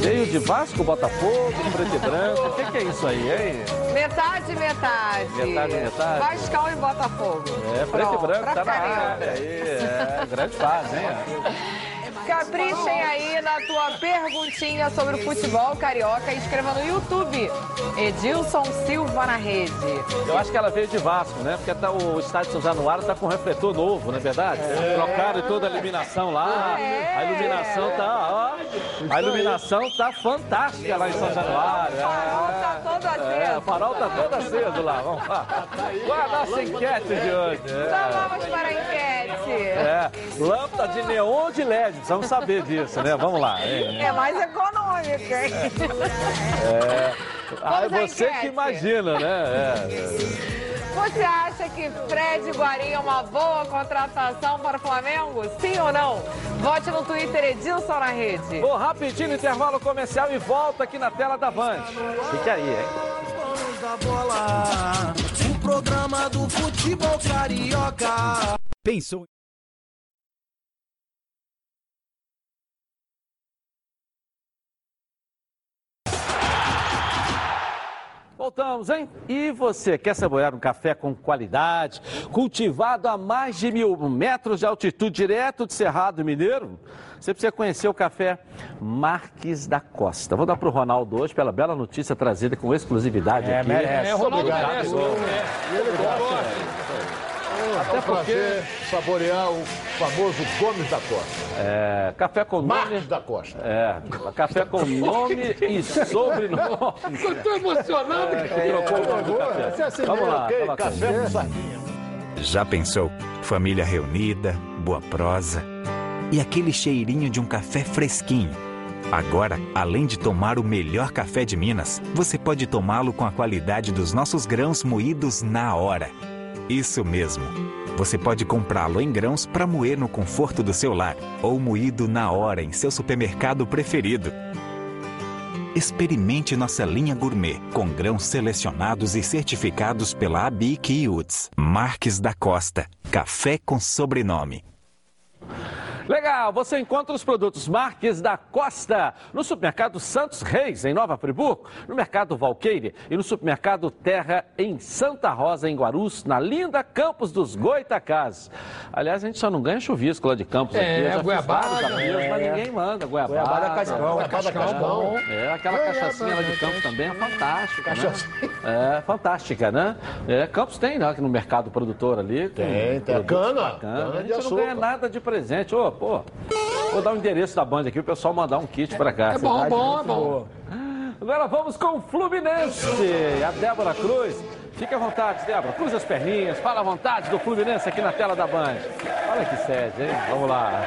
Veio de Vasco, Botafogo, preto e branco. O que, que é isso aí, hein? Metade, metade. Metade, metade. Vascão e Botafogo. É, preto Pronto, e branco tá na área. Aí, é, grande fase, hein? Caprichem aí na tua perguntinha sobre o futebol carioca e escreva no YouTube. Edilson Silva na rede. Eu acho que ela veio de Vasco, né? Porque tá, o estádio São Januário tá com refletor novo, não é verdade? Trocaram toda a iluminação lá. A iluminação tá, ó. A iluminação tá fantástica lá em São Januário. O farol tá todo aceso. É, o farol tá todo aceso lá. Vamos lá. Qual é a nossa enquete de hoje? Então vamos para a enquete. É, lâmpada de neon de LED, precisamos saber disso, né? Vamos lá. É, É mais econômico, hein? é. Ah, Vamos à você que imagina, né? É. Você acha que Fred Guarim é uma boa contratação para o Flamengo? Sim ou não? Vote no Twitter Edilson na rede. Vou rapidinho no intervalo comercial e volta aqui na tela da Band. Fique aí, hein? Programa do futebol carioca. Pensou Voltamos, hein? E você quer saborear um café com qualidade, cultivado a mais de mil metros de altitude, direto de Cerrado Mineiro? Você precisa conhecer o café Marques da Costa. Vou dar para o Ronaldo hoje pela bela notícia trazida com exclusividade É, aqui. merece. É, Ronaldo Obrigado, merece. Igor. Até porque saborear o famoso Gomes da Costa. É, café com nome. Marques da Costa. É, café com nome e sobrenome. Eu tô emocionado. É, que trocou o nome do café. Vamos lá, ok? fala, Café com sardinha. Já pensou? Família reunida, boa prosa e aquele cheirinho de um café fresquinho. Agora, além de tomar o melhor café de Minas, você pode tomá-lo com a qualidade dos nossos grãos moídos na hora. Isso mesmo. Você pode comprá-lo em grãos para moer no conforto do seu lar ou moído na hora em seu supermercado preferido. Experimente nossa linha gourmet com grãos selecionados e certificados pela ABIC e UTS. Marques da Costa. Café com sobrenome. Legal, você encontra os produtos Marques da Costa no supermercado Santos Reis, em Nova Friburgo, no mercado Valqueire e no supermercado Terra, em Santa Rosa, em Guarus, na linda Campos dos Goitacás. Aliás, a gente só não ganha chuvisco lá de Campos É, aqui. Eu goiabada, é. mas ninguém manda. Goiabada. Goiabada cascão. Goiabada cascão. É, aquela cachaçinha lá de Campos também é fantástica, né? É, fantástica, né? É, Campos tem, né? Aqui no mercado produtor ali. Tem, tem. Cana, cana A gente não ganha nada de presente. Ô, pô, vou dar o endereço da banda aqui, o pessoal mandar um kit pra cá. É bom, bom, é bom. Agora vamos com o Fluminense. A Débora Cruz. Fique à vontade, Débora. Cruza as perninhas. Fala à vontade do Fluminense aqui na tela da Band. Olha que sede, hein? Vamos lá.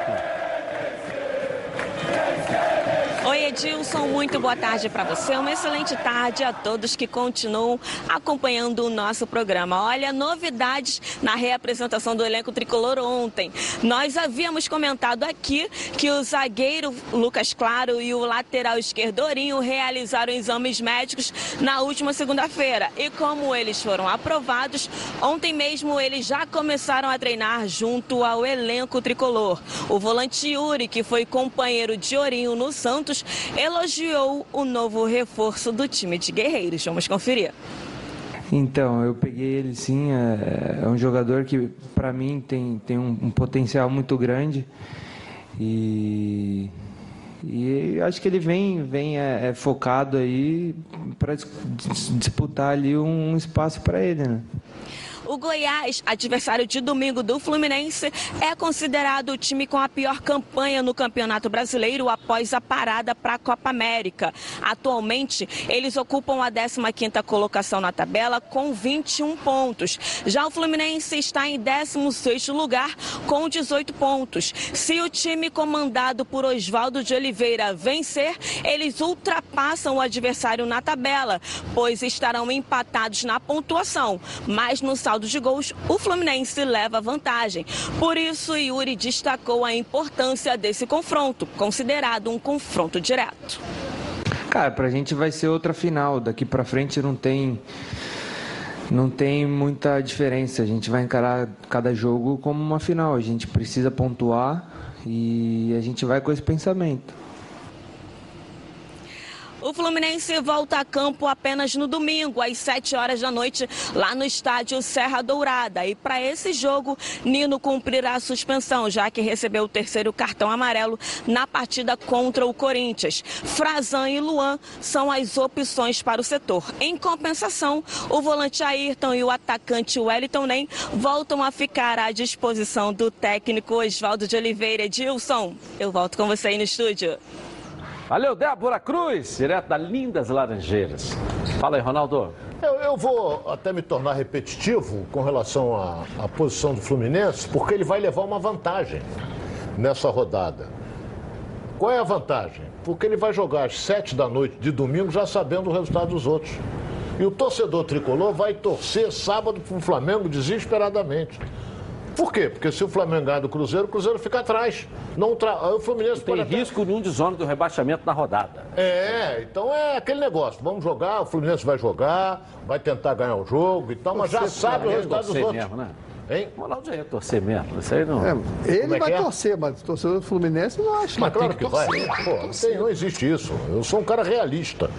Oi, Edilson, muito boa tarde para você. Uma excelente tarde a todos que continuam acompanhando o nosso programa. Olha, novidades na reapresentação do elenco tricolor ontem. Nós havíamos comentado aqui que o zagueiro Lucas Claro e o lateral esquerdo Orinho realizaram exames médicos na última segunda-feira. E como eles foram aprovados, ontem mesmo eles já começaram a treinar junto ao elenco tricolor. O volante Yuri, que foi companheiro de Ourinho no Santos, elogiou o novo reforço do time de guerreiros. Vamos conferir. Então, eu peguei ele sim, é, é um jogador que para mim tem, tem um, um potencial muito grande e, e acho que ele vem, vem é, é focado aí para disputar ali um espaço para ele, né? O Goiás, adversário de domingo do Fluminense, é considerado o time com a pior campanha no Campeonato Brasileiro após a parada para a Copa América. Atualmente, eles ocupam a 15ª colocação na tabela com 21 pontos. Já o Fluminense está em 16º lugar com 18 pontos. Se o time comandado por Oswaldo de Oliveira vencer, eles ultrapassam o adversário na tabela, pois estarão empatados na pontuação, mas no saldo de gols, o Fluminense leva vantagem. Por isso, Yuri destacou a importância desse confronto, considerado um confronto direto. Cara, pra gente vai ser outra final. Daqui pra frente não tem não tem muita diferença. A gente vai encarar cada jogo como uma final. A gente precisa pontuar e a gente vai com esse pensamento. O Fluminense volta a campo apenas no domingo, às 7 horas da noite, lá no estádio Serra Dourada. E para esse jogo, Nino cumprirá a suspensão, já que recebeu o terceiro cartão amarelo na partida contra o Corinthians. Frazan e Luan são as opções para o setor. Em compensação, o volante Ayrton e o atacante Wellington Nem voltam a ficar à disposição do técnico Oswaldo de Oliveira. Edilson, eu volto com você aí no estúdio. Valeu, Débora Cruz, direto da Lindas Laranjeiras. Fala aí, Ronaldo. Eu, eu vou até me tornar repetitivo com relação à, à posição do Fluminense, porque ele vai levar uma vantagem nessa rodada. Qual é a vantagem? Porque ele vai jogar às sete da noite de domingo já sabendo o resultado dos outros. E o torcedor tricolor vai torcer sábado para o Flamengo desesperadamente. Por quê? Porque se o Flamengo ganhar do Cruzeiro, o Cruzeiro fica atrás. Não tra... O Fluminense Tem pode até- risco nenhum de zona do rebaixamento na rodada. É, então é aquele negócio. Vamos jogar, o Fluminense vai jogar, vai tentar ganhar o jogo e tal, mas já sabe o resultado dos outros. mesmo, né? Hein? O Ronaldo já ia torcer mesmo. Isso aí não. É, ele é vai que é? torcer, mas o torcedor do Fluminense não acha Mas que claro tem que vai. torcer. Pô, não, tem- não existe isso. Eu sou um cara realista.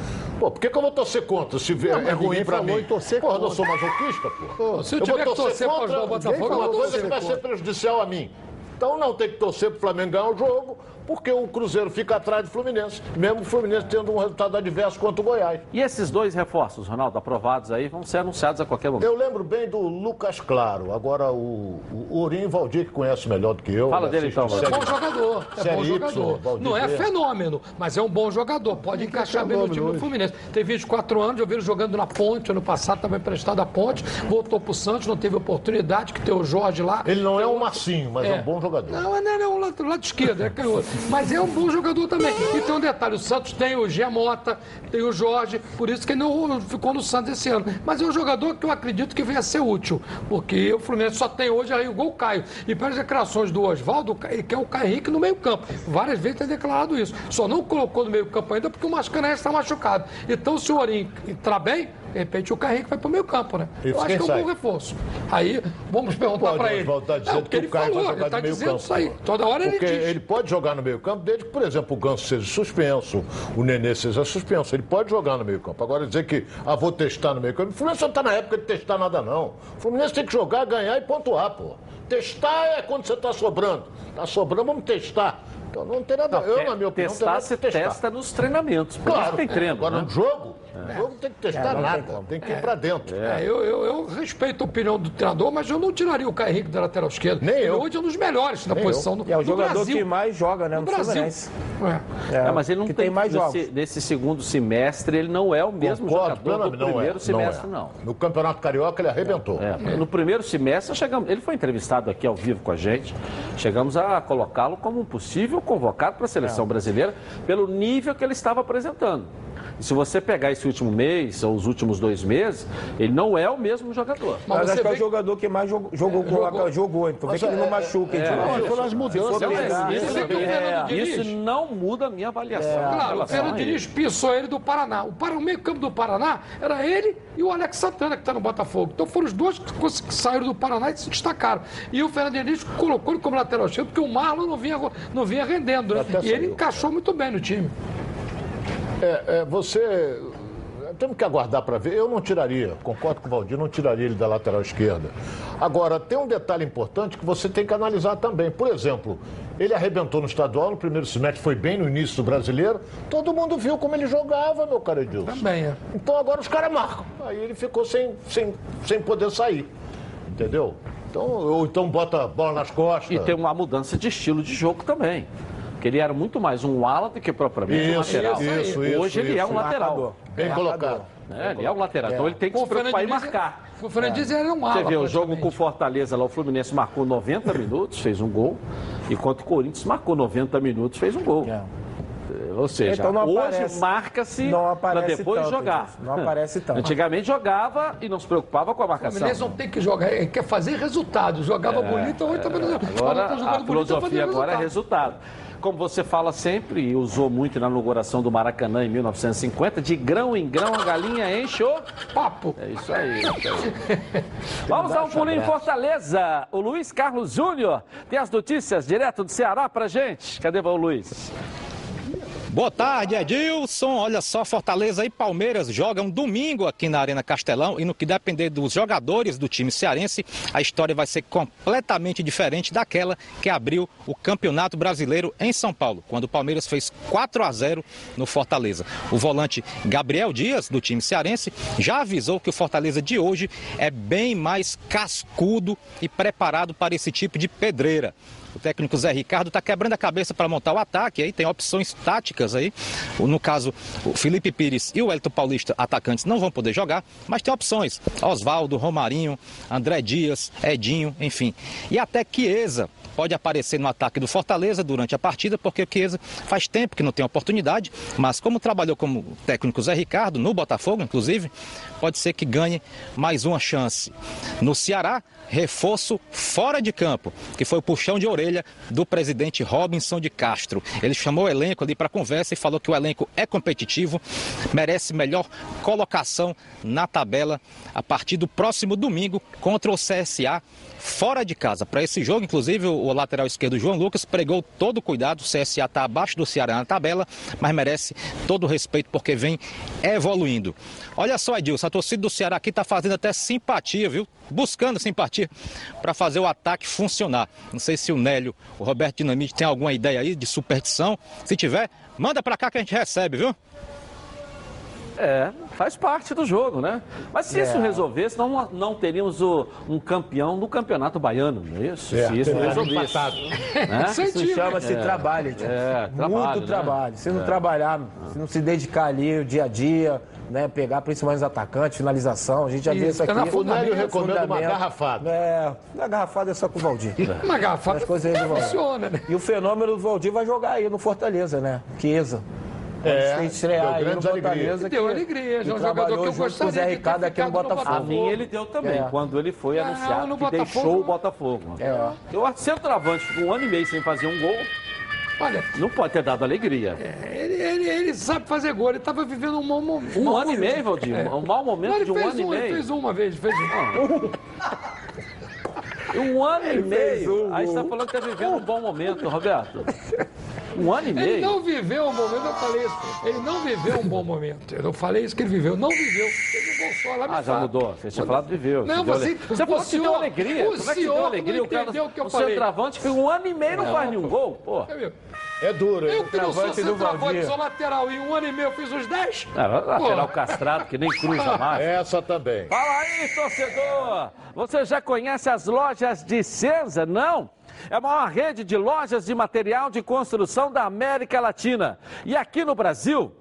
Pô, por que, que eu vou torcer contra se Não, é, ruim pra mim? torcer Porra, eu não contra. sou masoquista, pô. Pô, se eu eu tiver vou que torcer pra ajudar o Botafogo, uma eu vou coisa torcer que vai ser contra. prejudicial a mim. Então não tem que torcer pro Flamengo ganhar o jogo, porque o Cruzeiro fica atrás do Fluminense, mesmo o Fluminense tendo um resultado adverso contra o Goiás. E esses dois reforços, Ronaldo, aprovados aí, vão ser anunciados a qualquer momento. Eu lembro bem do Lucas Claro. Agora o, o Ourinho Valdir, que conhece melhor do que eu. Fala ele dele, então, É série- bom jogador, é Série bom Y, jogador. Valdir Não é fenômeno, mas é um bom jogador. Pode encaixar bem no time do hoje. Fluminense. Tem 24 anos, eu vi ele jogando na Ponte, ano passado estava emprestado à Ponte, voltou pro Santos, não teve oportunidade, que tem o Jorge lá. Ele não é um o- Marcinho, mas é, um bom jogador. Não, é um lado, lado esquerdo, é canhoto. Mas é um bom jogador também. E tem um detalhe: o Santos tem o Giamota, tem o Jorge, por isso que ele não ficou no Santos esse ano. Mas é um jogador que eu acredito que venha a ser útil, porque o Fluminense só tem hoje aí o gol Caio. E pelas declarações do Oswaldo, ele quer o Caio Henrique no meio-campo. Várias vezes tem declarado isso. Só não colocou no meio-campo ainda porque o Mascarenhas está machucado. Então, se o Orim entrar bem, de repente o Henrique vai para o meio-campo, né? Isso, eu acho que é um sai? bom reforço. Aí, vamos perguntar para ele. Oswaldo, tá dizendo Não, porque que ele falou, vai ele jogar está no meio dizendo campo. isso aí. Toda hora ele Porque diz. ele pode jogar no meio campo, desde que, por exemplo, o Ganso seja suspenso, o Nenê seja suspenso. Ele pode jogar no meio campo. Agora, dizer que, ah, vou testar no meio campo. O Fluminense não está na época de testar nada, não. O Fluminense tem que jogar, ganhar e pontuar, pô. Testar é quando você está sobrando. Está sobrando, vamos testar. Então não tem nada. eu, na minha opinião, não tem testar, nada testar. testa nos treinamentos. Por isso Claro, tem treino. agora né? no jogo, no jogo não tem que testar É, tem nada. como. Tem, que ir pra dentro. É, eu, eu- eu respeito a opinião do treinador, mas eu não tiraria o Caio Henrique da lateral esquerda. Nem Ele eu. hoje é um dos melhores na Nem posição do, E é o do jogador Brasil. que mais joga, né? No No, Brasil. É. É, mas ele não que tem, tem mais nesse, jogos. nesse segundo semestre, ele não é o mesmo Concordo, jogador do plenamente, não primeiro é, semestre, não. não. é. No Campeonato Carioca ele arrebentou. É, no primeiro semestre, chegamos, ele foi entrevistado aqui ao vivo com a gente. Chegamos a colocá-lo como um possível convocado para a seleção brasileira pelo nível que ele estava apresentando. E se você pegar esse último mês, ou os últimos dois meses, ele não é o mesmo jogador. Mas, Mas acho que é o jogador que mais jogou, jogou, jogou. jogou. Então vê que ele é- não machuca. é, não, foram as mudanças. Isso, Diniz- isso não muda a minha avaliação. em Claro, o Fernando. Diniz pisou ele do Paraná. O, Para- o meio-campo do Paraná era ele e o Alex Santana, que está no Botafogo. Então foram os dois que saíram do Paraná e se destacaram. E o Fernando Diniz colocou ele como lateral esquerdo, porque o Marlon não vinha, não vinha rendendo. Né? E ele encaixou muito bem no time. É, é, você. Temos que aguardar para ver. Eu não tiraria, concordo com o Valdir, não tiraria ele da lateral esquerda. Agora, tem um detalhe importante que você tem que analisar também. Por exemplo, ele arrebentou no estadual, no primeiro semestre foi bem no início do brasileiro. Todo mundo viu como ele jogava, meu cara Edilson. Também, é. Então agora os caras marcam. Aí ele ficou sem, sem, sem poder sair. Entendeu? Então, ou então bota a bola nas costas. E tem uma mudança de estilo de jogo também. Porque ele era muito mais um ala do que propriamente um Isso, lateral. isso, isso, Hoje ele é isso. um lateral. Marcador. Bem colocado. né? Ele é um lateral. Então ele tem que O se preocupar Diniz- marcar. O Fernando Diniz era um ala. Você vê, o jogo com o Fortaleza lá, o Fluminense marcou 90 minutos, fez um gol. E contra o Corinthians marcou 90 minutos, fez um gol. É. Ou seja, Então não hoje marca-se não para depois tanto, jogar. Não aparece tanto. Antigamente jogava e não se preocupava com a O marcação. Fluminense não tem que jogar, ele quer fazer resultado. Jogava bonito, hoje tá fazendo É, Agora, tá jogando a bonito, tá filosofia agora é resultado. Como você fala sempre, e usou muito na inauguração do Maracanã em 1950, de grão em grão a galinha enche o... Papo. É isso aí. é isso aí. Vamos dar um pulinho em Fortaleza. O Luiz Carlos Júnior tem as notícias direto do Ceará pra gente. Cadê o Luiz? Boa tarde, Edilson. Olha só, Fortaleza e Palmeiras jogam domingo aqui na Arena Castelão e no que depender dos jogadores do time cearense, a história vai ser completamente diferente daquela que abriu o Campeonato Brasileiro em São Paulo, quando o Palmeiras fez 4 a 0 no Fortaleza. O volante Gabriel Dias, do time cearense, já avisou que o Fortaleza de hoje é bem mais cascudo e preparado para esse tipo de pedreira. O técnico Zé Ricardo está quebrando a cabeça para montar o ataque, aí tem opções táticas aí. No caso, o Felipe Pires e o Elton Paulista, atacantes, não vão poder jogar, mas tem opções. Oswaldo, Romarinho, André Dias, Edinho, enfim. E até Chiesa pode aparecer no ataque do Fortaleza durante a partida, porque o Chiesa faz tempo que não tem oportunidade, mas como trabalhou como técnico Zé Ricardo, no Botafogo, inclusive, pode ser que ganhe mais uma chance. No Ceará, reforço fora de campo, que foi o puxão de orelha do presidente Robinson de Castro. Ele chamou o elenco ali para conversa e falou que o elenco é competitivo, merece melhor colocação na tabela a partir do próximo domingo contra o CSA fora de casa. Para esse jogo, inclusive, o lateral esquerdo João Lucas pregou todo o cuidado. O CSA está abaixo do Ceará na tabela, mas merece todo o respeito porque vem evoluindo. Olha só, Edilson, a torcida do Ceará aqui está fazendo até simpatia, viu? Buscando simpatia para fazer o ataque funcionar. Não sei se o Nélio, o Roberto Dinamite tem alguma ideia aí de superstição. Se tiver, manda para cá que a gente recebe, viu? É, faz parte do jogo, né? Mas se É. isso resolvesse, não, não teríamos o- um campeão no Campeonato Baiano, não é isso? É, se isso teria resolvesse. Né? Isso chama-se É. trabalho, tio. É, trabalho, Muito né? trabalho. Se não É. trabalhar, se não se dedicar ali o dia a dia, né, pegar principalmente os atacantes, finalização, a gente já Isso, viu isso aqui. na O Nélio recomenda uma garrafada. É, a garrafada é só com o Valdir. Uma garrafada As coisas aí do Valdir. funciona, né? E o fenômeno do Valdir vai jogar aí no Fortaleza, né? Chiesa. É, Pode estrear deu aí no grandes alegrias. Fortaleza. Deu alegria, que é um jogador que eu gostaria Zé de ter Ricardo aqui no Botafogo. A mim ele deu também, É. quando ele foi Não, anunciado que Botafogo deixou o Botafogo. É. Eu centroavante ficou um ano e meio sem fazer um gol, Olha, não pode ter dado alegria. ele, ele, ele sabe fazer gol, ele estava vivendo um mau momento. Um ano e meio, Valdir, um mau momento Não, ele de um ano e um, Ele meio. fez uma vez, ele fez um. Um ano e meio. Aí você tá falando que tá vivendo um bom momento, Roberto. Um ano e Ele meio. não viveu um momento, eu falei isso. Ele não viveu um bom momento. Eu não falei isso que ele viveu. Não viveu. Ele não Ah, já mudou. Você tinha falado viveu. Não, você- Você falou que deu alegria. o Como é que deu alegria? O cara, entendeu o centroavante um ano e meio não faz nenhum gol. Pô. É duro, hein? Eu que não sou centroavante, sou lateral. Em um ano e meio eu fiz os 10. Ah, lateral castrado que nem cruza mais. Essa também. Fala aí, torcedor! Você já conhece as lojas de Senza? Não? É a maior rede de lojas de material de construção da América Latina. E aqui no Brasil,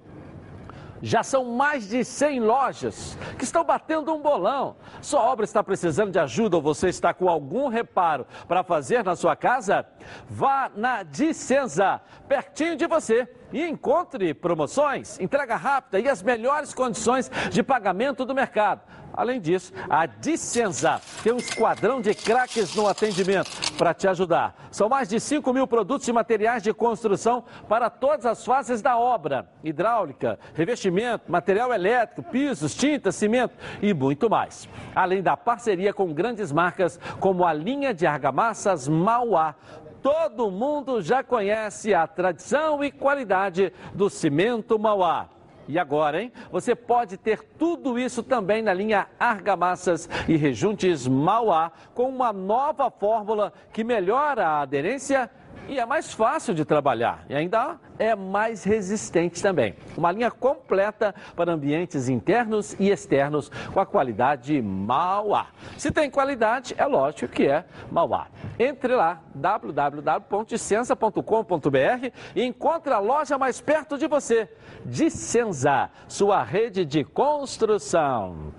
já são mais de 100 lojas que estão batendo um bolão. Sua obra está precisando de ajuda ou você está com algum reparo para fazer na sua casa? Vá na Dicenza, pertinho de você, e encontre promoções, entrega rápida e as melhores condições de pagamento do mercado. Além disso, a Dicenza tem um esquadrão de craques no atendimento para te ajudar. São mais de 5 mil produtos e materiais de construção para todas as fases da obra: hidráulica, revestimento, material elétrico, pisos, tinta, cimento e muito mais. Além da parceria com grandes marcas como a linha de argamassas Mauá. Todo mundo já conhece a tradição e qualidade do cimento Mauá. E agora, hein? Você pode ter tudo isso também na linha Argamassas e Rejuntes Mauá, com uma nova fórmula que melhora a aderência e é mais fácil de trabalhar. E ainda é mais resistente também. Uma linha completa para ambientes internos e externos com a qualidade Mauá. Se tem qualidade, é lógico que é Mauá. Entre lá, www.dicenza.com.br e encontre a loja mais perto de você. Dicenza, sua rede de construção.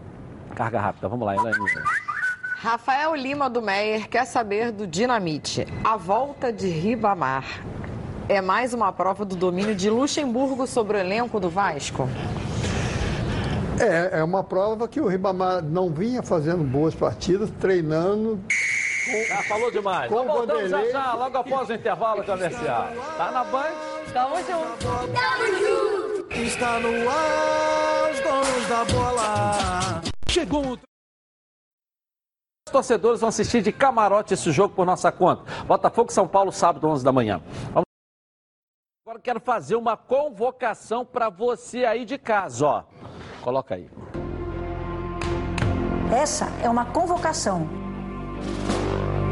Carga rápida, vamos lá, Elaine. Rafael Lima do Meyer quer saber do Dinamite. A volta de Ribamar é mais uma prova do domínio de Luxemburgo sobre o elenco do Vasco? É, é uma prova que o Ribamar não vinha fazendo boas partidas, treinando. Ah, falou demais. Com Nós voltamos já já, logo após o intervalo comercial. Tá na Band? Tamo junto. Está no ar, os donos da bola. Chegou o... Torcedores vão assistir de camarote esse jogo por nossa conta. Botafogo São Paulo, sábado, 11 da manhã. Vamos Agora quero fazer uma convocação para você aí de casa, ó. Coloca aí. Essa é uma convocação.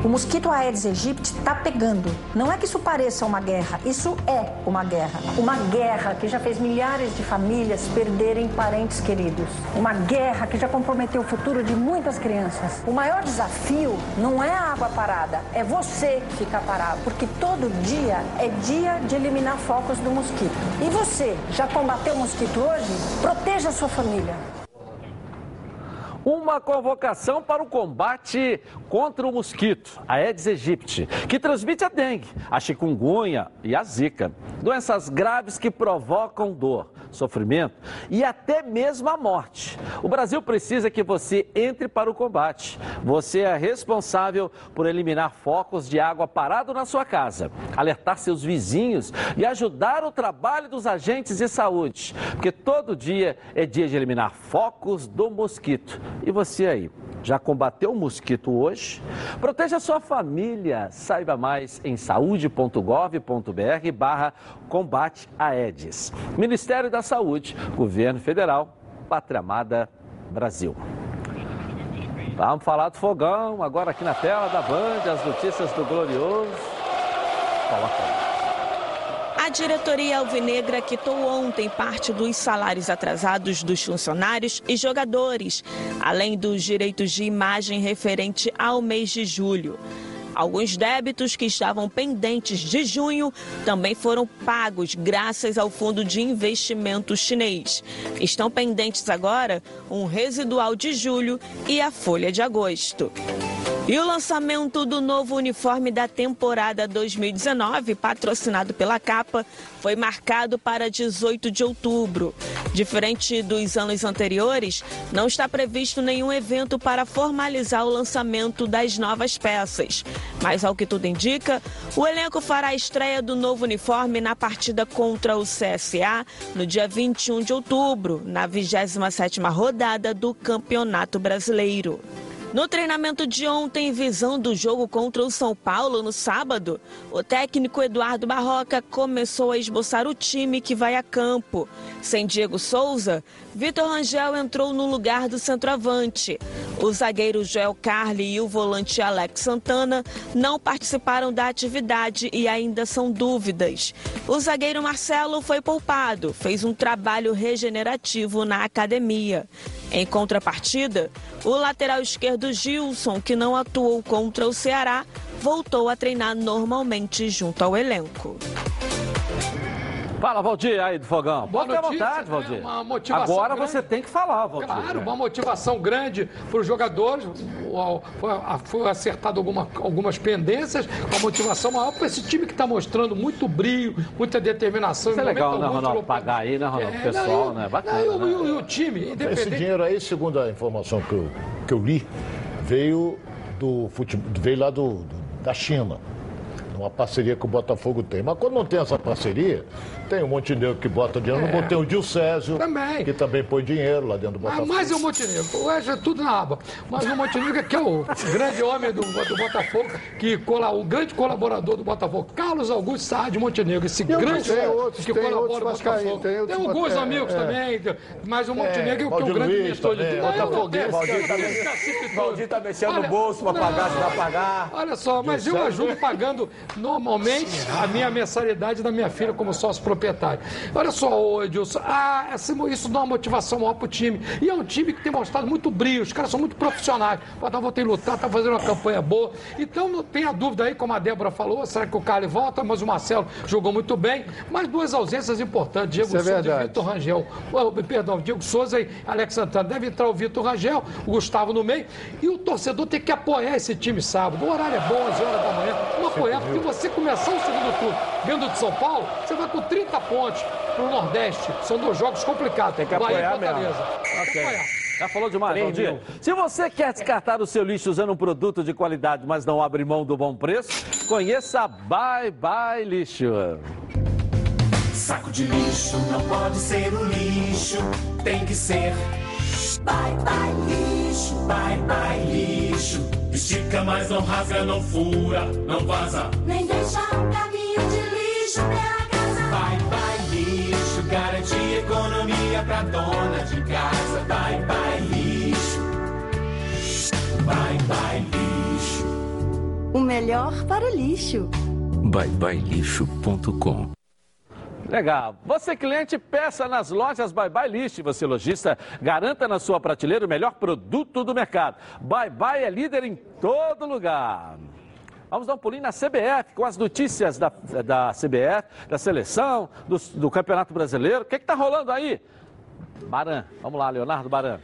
O mosquito Aedes aegypti está pegando. Não é que isso pareça uma guerra, isso é uma guerra. Uma guerra que já fez milhares de famílias perderem parentes queridos. Uma guerra que já comprometeu o futuro de muitas crianças. O maior desafio não é a água parada, é você ficar parado. Porque todo dia é dia de eliminar focos do mosquito. E você, já combateu o mosquito hoje? Proteja a sua família uma convocação para o combate contra o mosquito, a Aedes aegypti, que transmite a dengue, a chikungunya e a zika. Doenças graves que provocam dor, sofrimento e até mesmo a morte. O Brasil precisa que você entre para o combate. Você é responsável por eliminar focos de água parado na sua casa, alertar seus vizinhos e ajudar o trabalho dos agentes de saúde, porque todo dia é dia de eliminar focos do mosquito. E você aí, já combateu o mosquito hoje? Proteja sua família. Saiba mais em saúde.gov.br barra combate a Aedes. Ministério da Saúde, Governo Federal, Pátria Amada Brasil. Vamos falar do fogão, agora aqui na tela da Band, as notícias do Glorioso. Coloca. A diretoria alvinegra quitou ontem parte dos salários atrasados dos funcionários e jogadores, além dos direitos de imagem referente ao mês de julho. Alguns débitos que estavam pendentes de junho também foram pagos graças ao fundo de investimento chinês. Estão pendentes agora um residual de julho e a folha de agosto. E o lançamento do novo uniforme da temporada 2019, patrocinado pela Capa, foi marcado para 18 de outubro. Diferente dos anos anteriores, não está previsto nenhum evento para formalizar o lançamento das novas peças. Mas, ao que tudo indica, o elenco fará a estreia do novo uniforme na partida contra o CSA no dia 21 de outubro, na 27ª rodada do Campeonato Brasileiro. No treinamento de ontem, visão do jogo contra o São Paulo no sábado, o técnico Eduardo Barroca começou a esboçar o time que vai a campo. Sem Diego Souza, Vitor Rangel entrou no lugar do centroavante. O zagueiro Joel Carli e o volante Alex Santana não participaram da atividade e ainda são dúvidas. O zagueiro Marcelo foi poupado, fez um trabalho regenerativo na academia. Em contrapartida, o lateral esquerdo Gilson, que não atuou contra o Ceará, voltou a treinar normalmente junto ao elenco. Fala, Valdir, aí do Fogão. Boa ter notícia, vontade, né? Valdir. Uma motivação Agora grande. você tem que falar, Valdir. Claro, uma motivação grande para os jogadores. O- Foi, foi acertado alguma- algumas pendências, uma motivação maior para esse time que está mostrando muito brilho, muita determinação. Isso é legal, né, Ronaldo? Pagar aí, né, Ronaldo? É, O pessoal, não, né? e- Bacana, não, e o- né? e o- e o time, Esse independente. dinheiro aí, segundo a informação que eu, que eu li, veio do futebol, veio lá do, do- da China. Uma parceria que o Botafogo tem. Mas quando não tem essa parceria, tem um Montenegro que bota dinheiro. É. Não botei o Dil Césio, Também. que também põe dinheiro lá dentro do Ah, Botafogo. mais é o Montenegro. O Edson é tudo na aba. Mas o Montenegro que é o grande homem do, do Botafogo, que cola, o grande colaborador do Botafogo, Carlos Augusto Saad Montenegro, esse Tem grande tem outros, que tem colabora outros no vascaínos, Botafogo. tem Tem, alguns é, amigos é. também, mas o Montenegro é, o que é o grande diretor de tudo. Não, Botafoguense, Valdir tá esse mexendo- no bolso pra pagar, se vai pagar. Olha só, mas eu ajudo pagando normalmente a minha mensalidade da minha filha como sócio proprietário. Olha só, ô Edilson, ah, isso dá uma motivação maior pro time. E é um time que tem mostrado muito brilho, os caras são muito profissionais. O Botafogo tem lutado, tá fazendo uma campanha boa. Então não tem a dúvida aí, como a Débora falou, será que o Carlos volta? Mas o Marcelo jogou muito bem. Mas duas ausências importantes, Diego Isso é Souza e verdade. Vitor Rangel. Oh, Perdão, Diego Souza e Alex Santana. Deve entrar o Vitor Rangel, o Gustavo no meio. E o torcedor tem que apoiar esse time sábado. O horário é bom, 11 horas da manhã. Vamos apoiar, porque você começar o segundo turno dentro de São Paulo, você vai com 30 pontos pro Nordeste. São dois jogos complicados. Tem que apoiar mesmo. Tem que apoiar. Já falou demais, Valdir. Se você quer descartar o seu lixo usando um produto de qualidade, mas não abre mão do bom preço, conheça a Bye Bye Lixo. Saco de lixo não pode ser o lixo, tem que ser. Bye bye lixo, bye bye lixo. Estica, mas não rasga, não fura, não vaza. Nem deixa um caminho de lixo pela casa Vai, vai, lixo, garantir economia pra dona de casa. Vai, vai, lixo. Vai, vai, lixo. O melhor para o lixo. byebyelixo.com Legal. Você cliente, peça nas lojas Bye Bye List. Você lojista, garanta na sua prateleira o melhor produto do mercado. Bye Bye é líder em todo lugar. Vamos dar um pulinho na CBF, com as notícias da, da CBF, da seleção, do, do Campeonato Brasileiro. O que está rolando aí? Baran, vamos lá, Leonardo Baran.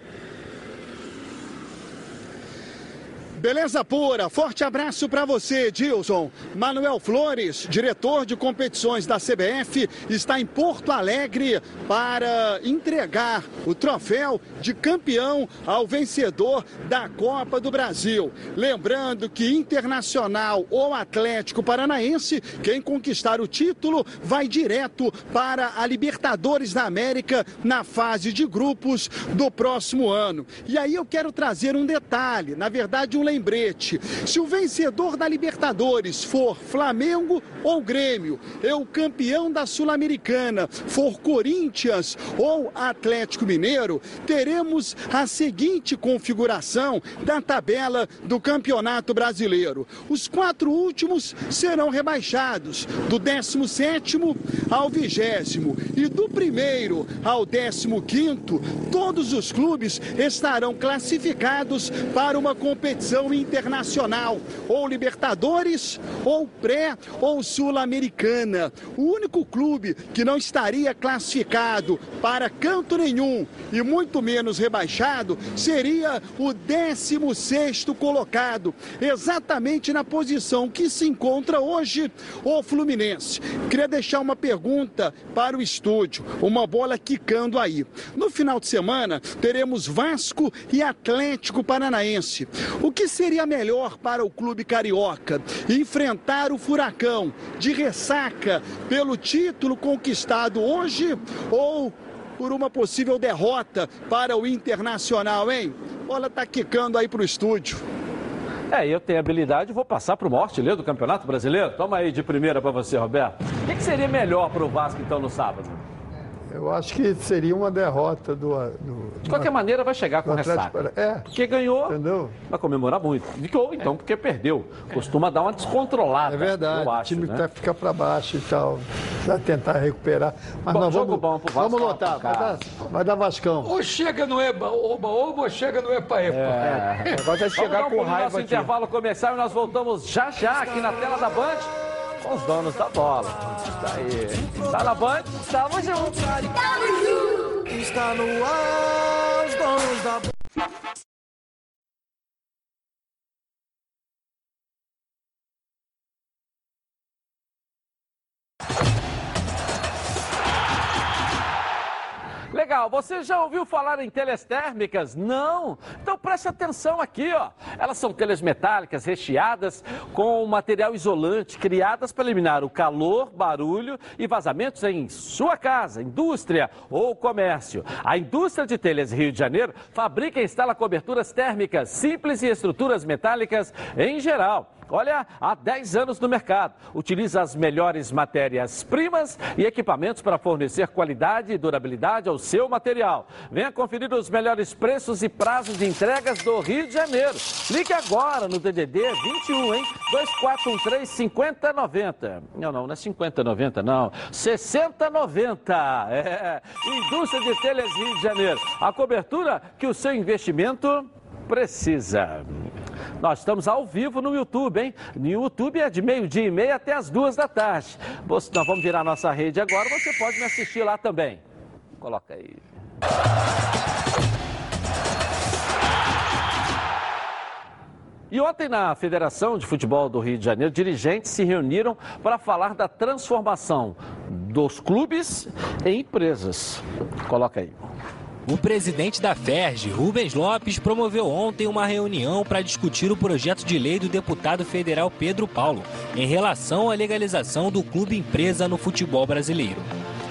Beleza pura, forte abraço para você, Dilson. Manuel Flores, diretor de competições da CBF, está em Porto Alegre para entregar o troféu de campeão ao vencedor da Copa do Brasil. Lembrando que Internacional ou Atlético Paranaense, quem conquistar o título, vai direto para a Libertadores da América na fase de grupos do próximo ano. E aí eu quero trazer um detalhe, na verdade, um lembrete. Se o vencedor da Libertadores for Flamengo ou Grêmio, e o campeão da Sul-Americana for Corinthians ou Atlético Mineiro, teremos a seguinte configuração da tabela do Campeonato Brasileiro. Os quatro últimos serão rebaixados, do 17 ao 20 e do primeiro ao 15 todos os clubes estarão classificados para uma competição internacional, ou Libertadores, ou pré, ou Sul-Americana. O único clube que não estaria classificado para canto nenhum e muito menos rebaixado seria o 16º colocado, exatamente na posição que se encontra hoje o Fluminense. Queria deixar uma pergunta para o estúdio, uma bola quicando aí. No final de semana teremos Vasco e Atlético Paranaense. O que seria melhor para o clube carioca? Enfrentar o Furacão de ressaca pelo título conquistado hoje ou por uma possível derrota para o Internacional, hein? Bola tá quicando aí pro estúdio. É, eu tenho habilidade, vou passar para o maior do Campeonato Brasileiro. Toma aí de primeira para você, Roberto. O que, que seria melhor para o Vasco, então, no sábado? Eu acho que seria uma derrota do. do De qualquer maneira, vai chegar com ressaca. Para- É. Porque ganhou, Entendeu? vai comemorar muito. Ou então porque perdeu. Costuma dar uma descontrolada. É verdade, eu o acho, time né? até fica para baixo e tal, vai tentar recuperar. Mas Bom, nós vamos, bom pro Vasco, vamos lotar, vai dar, vai dar Vascão. Ou chega no Eba, Oba, Oba, ou chega no Epa, Epa. É. O negócio é Vamos chegar dar um com raiva nosso aqui. intervalo comercial e nós voltamos já já aqui na tela da Band com os donos da bola. Isso aí. Tá na Band? Tamo junto. Está no ar, os donos da Legal, você já ouviu falar em telhas térmicas? Não? Então preste atenção aqui, ó. Elas são telhas metálicas recheadas com material isolante, criadas para eliminar o calor, barulho e vazamentos em sua casa, indústria ou comércio. A indústria de telhas Rio de Janeiro fabrica e instala coberturas térmicas simples e estruturas metálicas em geral. Olha, há 10 anos no mercado. Utiliza as melhores matérias-primas e equipamentos para fornecer qualidade e durabilidade ao seu material. Venha conferir os melhores preços e prazos de entregas do Rio de Janeiro. Ligue agora no DDD 21, hein? 2413 5090. Não, não, não é 5090, não. 6090. É. Indústria de Telhas Rio de Janeiro. A cobertura que o seu investimento precisa. Nós estamos ao vivo no YouTube, hein? No YouTube é de meio-dia e meia até as duas da tarde. Você- nós vamos virar nossa rede agora, você pode me assistir lá também. Coloca aí. E ontem, na Federação de Futebol do Rio de Janeiro, dirigentes se reuniram para falar da transformação dos clubes em empresas. Coloca aí. O presidente da FERJ, Rubens Lopes, promoveu ontem uma reunião para discutir o projeto de lei do deputado federal Pedro Paulo em relação à legalização do clube empresa no futebol brasileiro.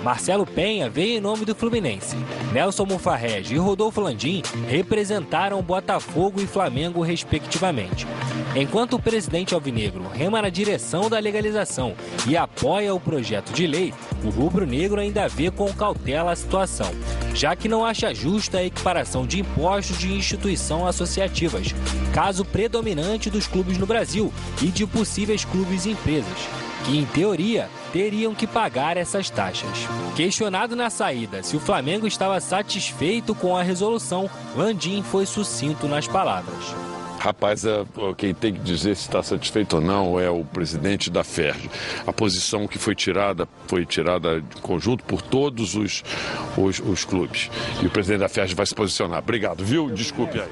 Marcelo Penha veio em nome do Fluminense. Nelson Mufarrege e Rodolfo Landim representaram Botafogo e Flamengo, respectivamente. Enquanto o presidente alvinegro rema na direção da legalização e apoia o projeto de lei, o rubro-negro ainda vê com cautela a situação, já que não acha justa a equiparação de impostos de instituição associativas, caso predominante dos clubes no Brasil e de possíveis clubes e empresas, que em teoria teriam que pagar essas taxas. Questionado na saída se o Flamengo estava satisfeito com a resolução, Landim foi sucinto nas palavras. Rapaz, é, quem tem que dizer se está satisfeito ou não é o presidente da FERJ. A posição que foi tirada foi tirada em conjunto por todos os, os, os clubes. E o presidente da FERJ vai se posicionar. Obrigado, viu? Desculpe aí.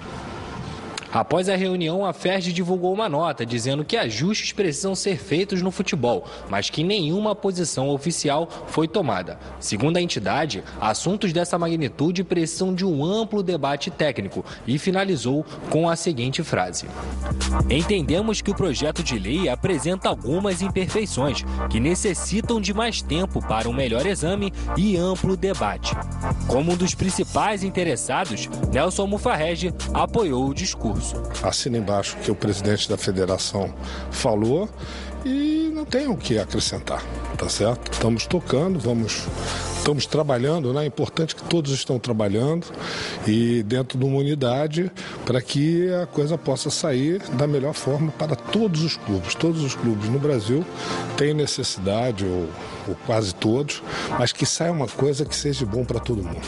Após a reunião, a FERJ divulgou uma nota dizendo que ajustes precisam ser feitos no futebol, mas que nenhuma posição oficial foi tomada. Segundo a entidade, assuntos dessa magnitude precisam de um amplo debate técnico e finalizou com a seguinte frase: Entendemos que o projeto de lei apresenta algumas imperfeições que necessitam de mais tempo para um melhor exame e amplo debate. Como um dos principais interessados, Nelson Mufarrege apoiou o discurso. Assina embaixo que o presidente da federação falou e não tenho o que acrescentar, tá certo? Estamos tocando, vamos, estamos trabalhando, né? É importante que todos estão trabalhando e dentro de uma unidade para que a coisa possa sair da melhor forma para todos os clubes. Todos os clubes no Brasil têm necessidade, ou, ou quase todos, mas que saia uma coisa que seja bom para todo mundo.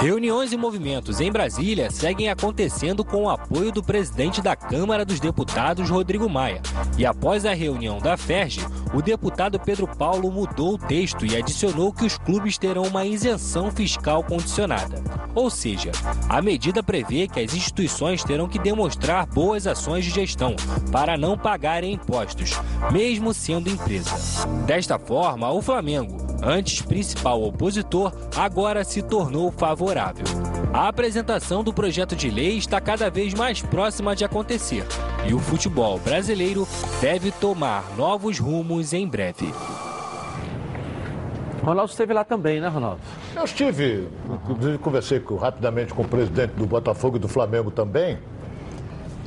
Reuniões e movimentos em Brasília seguem acontecendo com o apoio do presidente da Câmara dos Deputados, Rodrigo Maia. E após a reunião da FERJ, o deputado Pedro Paulo mudou o texto e adicionou que os clubes terão uma isenção fiscal condicionada. Ou seja, a medida prevê que as instituições terão que demonstrar boas ações de gestão para não pagarem impostos, mesmo sendo empresa. Desta forma, o Flamengo, antes principal opositor, agora se tornou favorável. A apresentação do projeto de lei está cada vez mais próxima de acontecer e o futebol brasileiro deve tomar novos rumos em breve. Ronaldo esteve lá também, né, Ronaldo? Eu estive, inclusive conversei com- rapidamente com o presidente do Botafogo e do Flamengo também.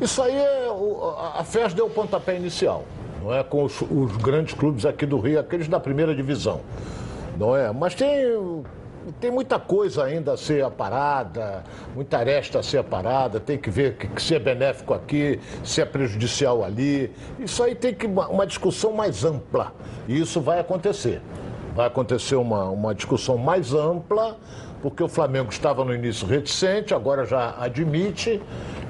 Isso aí é. o- a- A FES deu o pontapé inicial, não é? Com os, os grandes clubes aqui do Rio, aqueles da primeira divisão, não é? Mas tem. Tem muita coisa ainda a ser aparada, muita aresta a ser aparada, tem que ver que, que se é benéfico aqui, se é prejudicial ali. Isso aí tem que uma, uma discussão mais ampla. E isso vai acontecer. Vai acontecer uma, uma discussão mais ampla, porque o Flamengo estava no início reticente, agora já admite,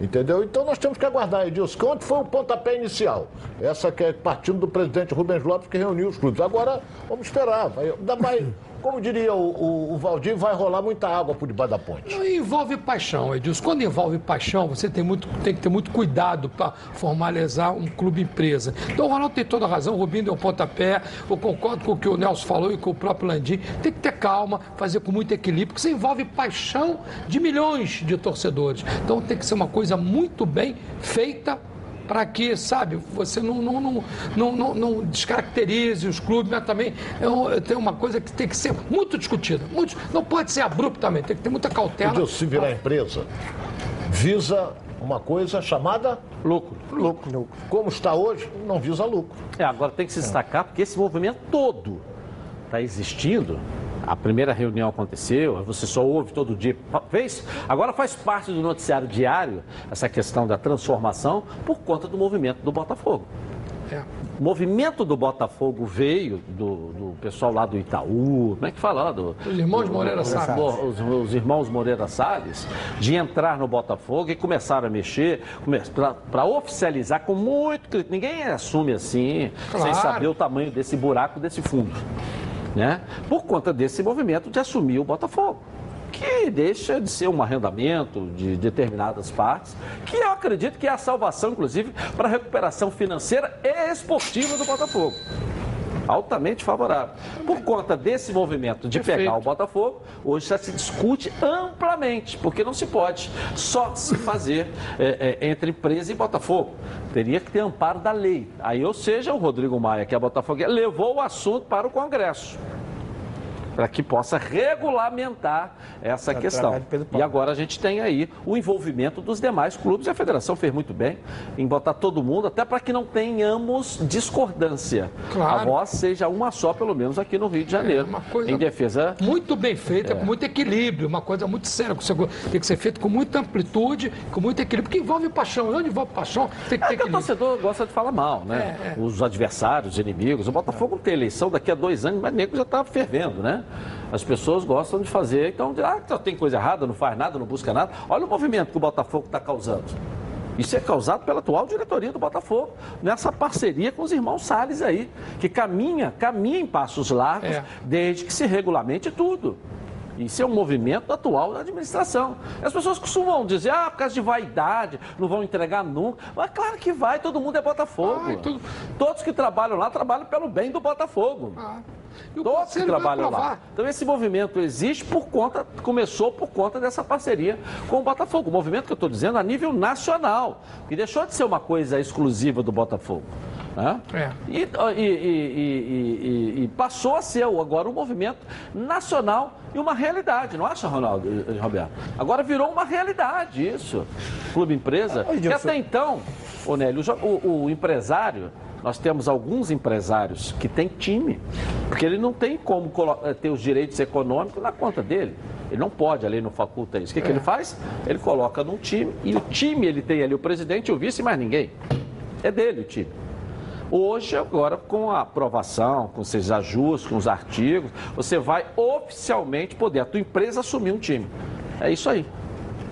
entendeu? Então nós temos que aguardar, Edilson. que Ontem foi o pontapé inicial. Essa que é partindo do presidente Rubens Lopes, que reuniu os clubes. Agora, vamos esperar. Vai, ainda vai, como diria o, o, o Valdir, vai rolar muita água por debaixo da ponte. Não, envolve paixão, Edilson. Quando envolve paixão, você tem, muito, tem que ter muito cuidado para formalizar um clube empresa. Então o Ronaldo tem toda a razão, o Rubinho deu um pontapé, eu concordo com o que o Nelson falou e com o próprio Landim. Tem que ter calma, fazer com muito equilíbrio, porque você envolve paixão de milhões de torcedores. Então tem que ser uma coisa muito bem feita para que, sabe, você não, não, não, não, não, não descaracterize os clubes, mas também é um- tem uma coisa que tem que ser muito discutida. Muito, não pode ser abruptamente, tem que ter muita cautela. Edilson, se virar empresa, visa uma coisa chamada lucro. Lucro. Como está hoje, não visa lucro. É, agora tem que se destacar porque esse movimento todo está existindo. A primeira reunião aconteceu, você só ouve todo dia, fez? Agora faz parte do noticiário diário essa questão da transformação por conta do movimento do Botafogo. É. O movimento do Botafogo veio do, do pessoal lá do Itaú, como é que fala lá? Do, Os irmãos do- Moreira Salles. Os, os irmãos Moreira Salles, de entrar no Botafogo e começaram a mexer para oficializar com muito. Ninguém assume assim, sem Claro. saber o tamanho desse buraco, desse fundo. Né? Por conta desse movimento de assumir o Botafogo. Que deixa de ser um arrendamento de determinadas partes, que eu acredito que é a salvação, inclusive, para a recuperação financeira e esportiva do Botafogo. Altamente favorável. Por conta desse movimento de Perfeito. pegar o Botafogo, hoje já se discute amplamente, porque não se pode só se fazer é, é, entre empresa e Botafogo. Teria que ter amparo da lei. Aí, ou seja, o Rodrigo Maia, que é Botafogo, levou o assunto para o Congresso. Para que possa regulamentar essa É, questão. E agora a gente tem aí o envolvimento dos demais clubes e a federação fez muito bem em botar todo mundo, até para que não tenhamos discordância. Claro. A voz seja uma só, pelo menos aqui no Rio de Janeiro, coisa em defesa Muito bem feita, É. com muito equilíbrio, uma coisa muito séria. que você- Tem que ser feito com muita amplitude, com muito equilíbrio, porque envolve paixão. Onde envolve paixão, tem que ter É que o torcedor gosta de falar mal, né? É, é. Os adversários, os inimigos. O Botafogo tem eleição daqui a dois anos, mas nego já está fervendo, né? As pessoas gostam de fazer, então, ah, tem coisa errada, não faz nada, não busca nada. Olha o movimento que o Botafogo está causando. Isso é causado pela atual diretoria do Botafogo, nessa parceria com os irmãos Salles aí, que caminha, caminha em passos largos, É. desde que se regulamente tudo. Isso é um movimento atual da administração. As pessoas costumam dizer, ah, por causa de vaidade, não vão entregar nunca. Mas claro que vai, todo mundo é Botafogo. Todos que trabalham lá trabalham pelo bem do Botafogo. E Todos que trabalham lá. Então esse movimento existe por conta, começou por conta dessa parceria com o Botafogo. O movimento que eu estou dizendo a nível nacional, que deixou de ser uma coisa exclusiva do Botafogo. Né? É. E, e- e- e- passou a ser agora um movimento nacional e uma realidade, não acha, Ronaldo e Roberto? Agora virou uma realidade isso. Clube empresa. Que Edilson. até então, ô Nélio, o o, o empresário, nós temos alguns empresários que têm time, porque ele não tem como eh, ter os direitos econômicos na conta dele. Ele não pode, a lei não faculta isso. O que, que ele faz? Ele coloca num time, e o time ele tem ali o presidente, o vice e mais ninguém. É dele o time. Hoje, agora, com a aprovação, com esses ajustes, com os artigos, você vai oficialmente poder, a tua empresa, assumir um time. É isso aí.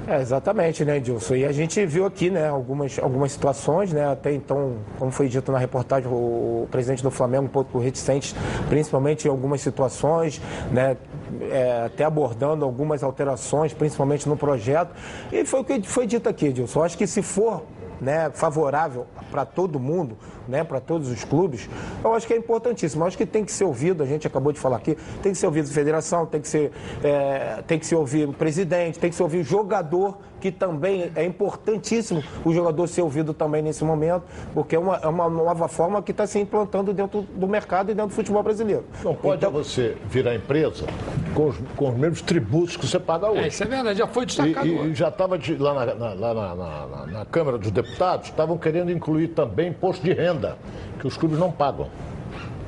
É, exatamente, né, Edilson? E a gente viu aqui, né, algumas, algumas situações, né, até então, como foi dito na reportagem, o, presidente do Flamengo um pouco reticente, principalmente em algumas situações, né, é, até abordando algumas alterações, principalmente no projeto. E foi o que foi dito aqui, Edilson. Acho que se for né, favorável para todo mundo, né, para todos os clubes, eu acho que é importantíssimo. Eu acho que tem que ser ouvido, a gente acabou de falar aqui, tem que ser ouvido a federação, tem que ser, é, tem que ser ouvido o presidente, tem que ser ouvido o jogador, que também é importantíssimo o jogador ser ouvido também nesse momento, porque é uma, é uma nova forma que está se implantando dentro do mercado e dentro do futebol brasileiro. Não pode você virar empresa com os, com os mesmos tributos que você paga hoje. É, isso é verdade, já foi E, destacado. e- e já estava lá, na, na- lá na, na- na- na Câmara dos Deputados, estavam querendo incluir também imposto de renda, que os clubes não pagam.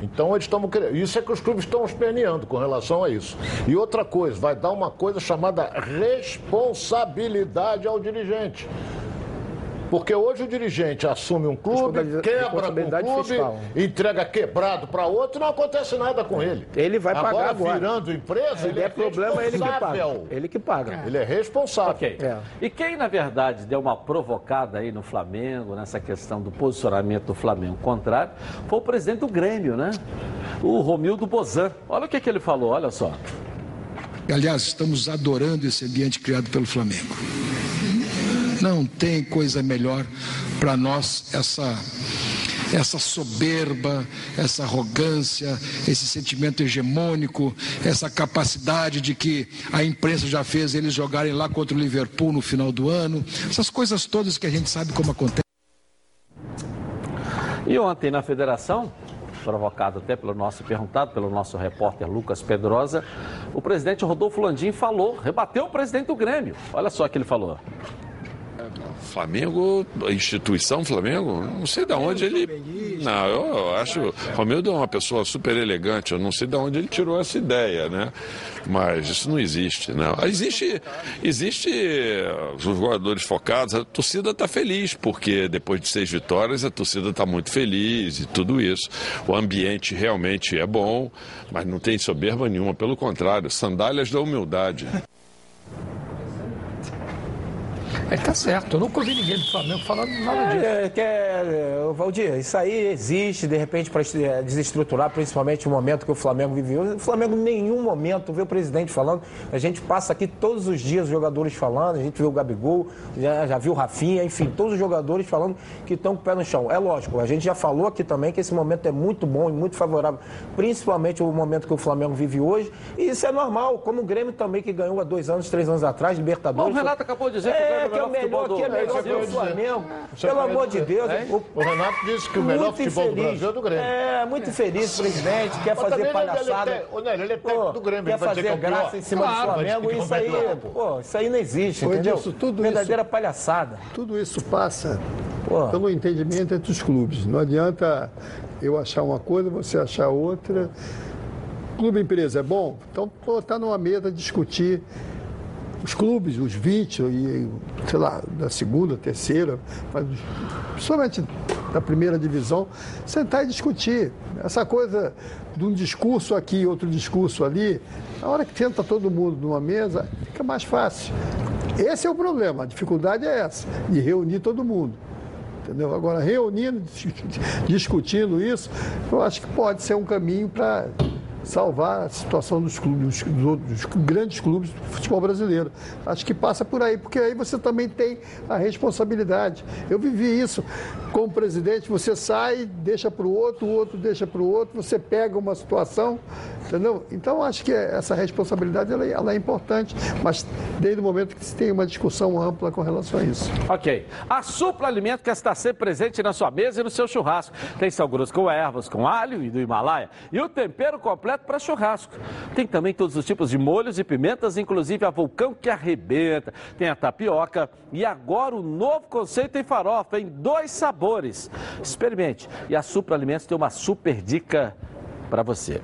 Então eles estão querendo. Isso é que os clubes estão esperneando com relação a isso. E outra coisa, vai dar uma coisa chamada responsabilidade ao dirigente. Porque hoje o dirigente assume um clube, quebra com o clube, fiscal. entrega quebrado para outro e não acontece nada com ele. Ele vai pagar agora. virando empresa, Se ele der é problema, é ele que paga. Ele que paga. Ele é responsável. Ok. É. E quem, na verdade, deu uma provocada aí no Flamengo, nessa questão do posicionamento do Flamengo contrário, foi o presidente do Grêmio, né? O Romildo Bozan. Olha o que, que ele falou, olha só. Aliás, estamos adorando esse ambiente criado pelo Flamengo. Não tem coisa melhor para nós essa essa soberba, essa arrogância, esse sentimento hegemônico, essa capacidade de que a imprensa já fez eles jogarem lá contra o Liverpool no final do ano, essas coisas todas que a gente sabe como acontece. E ontem na federação, provocado até pelo nosso perguntado, pelo nosso repórter Lucas Pedrosa, o presidente Rodolfo Landim falou, rebateu o presidente do Grêmio. Olha só o que ele falou. Flamengo, a instituição Flamengo, não sei de onde ele. Não, eu acho. Romildo é uma pessoa super elegante, eu não sei de onde ele tirou essa ideia, né? Mas isso não existe, não. Existe, existe os jogadores focados, a torcida está feliz, porque depois de seis vitórias a torcida está muito feliz e tudo isso. O ambiente realmente é bom, mas não tem soberba nenhuma, pelo contrário, sandálias da humildade. Ele tá certo, eu nunca ouvi ninguém do Flamengo falando nada disso. É, é, é, Valdir, isso aí existe, de repente, para desestruturar, principalmente o momento que o Flamengo viveu. O Flamengo, em nenhum momento, vê o presidente falando. A gente passa aqui todos os dias os jogadores falando, a gente vê o Gabigol, já, já viu o Rafinha, enfim, todos os jogadores falando que estão com o pé no chão. É lógico, a gente já falou aqui também que esse momento é muito bom e muito favorável, principalmente o momento que o Flamengo vive hoje. E isso é normal, como o Grêmio também, que ganhou há dois anos, três anos atrás, Bom, Libertadores. o Renato acabou de dizer que o Grêmio que é o melhor, que é melhor que o Flamengo. Pelo amor de Deus. O, Renato disse que o melhor futebol do. Brasil é do Grêmio. É, muito infeliz, presidente, quer fazer ele- palhaçada. ele é te- ô, Nélio, ele é técnico do Grêmio, Quer fazer é graça em cima do Flamengo, é isso aí, pô, isso aí não existe, entendeu? Verdadeira palhaçada. Tudo isso passa pelo entendimento entre os clubes. Não adianta eu achar uma coisa, você achar outra. Clube empresa é bom? Então está numa mesa discutir os clubes, os 20, e, sei lá, da segunda, terceira, mas principalmente da primeira divisão, sentar e discutir. Essa coisa de um discurso aqui e outro discurso ali, a hora que senta todo mundo numa mesa, fica mais fácil. Esse é o problema, a dificuldade é essa, de reunir todo mundo. Entendeu? Agora, reunindo, dis- discutindo isso, eu acho que pode ser um caminho para salvar a situação dos clubes, dos, dos grandes clubes do futebol brasileiro. Acho que passa por aí, porque aí você também tem a responsabilidade. Eu vivi isso como presidente, você sai, deixa para o outro, o outro deixa para o outro, você pega uma situação, entendeu? Então acho que essa responsabilidade ela, é- ela é importante, mas desde o momento que se tem uma discussão ampla com relação a isso. Ok. A Supla Alimento quer estar sempre presente na sua mesa e no seu churrasco. Tem sal grosso com ervas, com alho e do Himalaia. E o tempero completo para churrasco. Tem também todos os tipos de molhos e pimentas, inclusive a vulcão que arrebenta. Tem a tapioca e agora o novo conceito em farofa, em dois sabores. Experimente. E a Supra Alimentos tem uma super dica para você.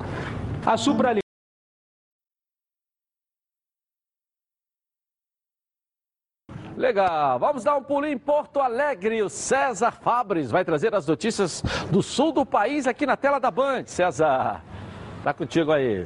A Supra Alimentos Legal, vamos dar um pulinho em Porto Alegre. O César Fabres vai trazer as notícias do sul do país aqui na tela da Band. César, tá contigo aí.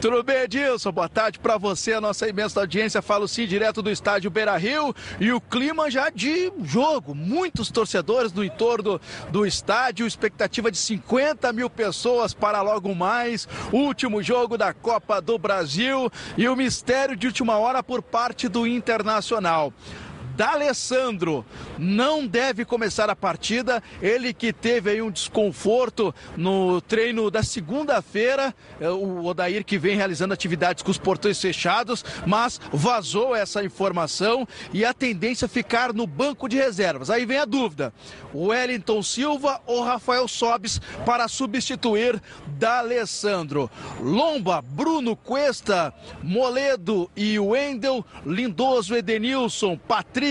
Tudo bem, Edilson? Boa tarde para você, a nossa imensa audiência. Falo sim direto do estádio Beira Rio e o clima já de jogo. Muitos torcedores no entorno do estádio, expectativa de 50 mil pessoas para logo mais. Último jogo da Copa do Brasil e o mistério de última hora por parte do Internacional. D'Alessandro não deve começar a partida. Ele que teve aí um desconforto no treino da segunda-feira. É, O Odair que vem realizando atividades com os portões fechados, mas vazou essa informação e a tendência é ficar no banco de reservas. Aí vem a dúvida: Wellington Silva ou Rafael Sobes para substituir D'Alessandro. Lomba, Bruno Cuesta, Moledo e Wendel, Lindoso, Edenilson, Patrick.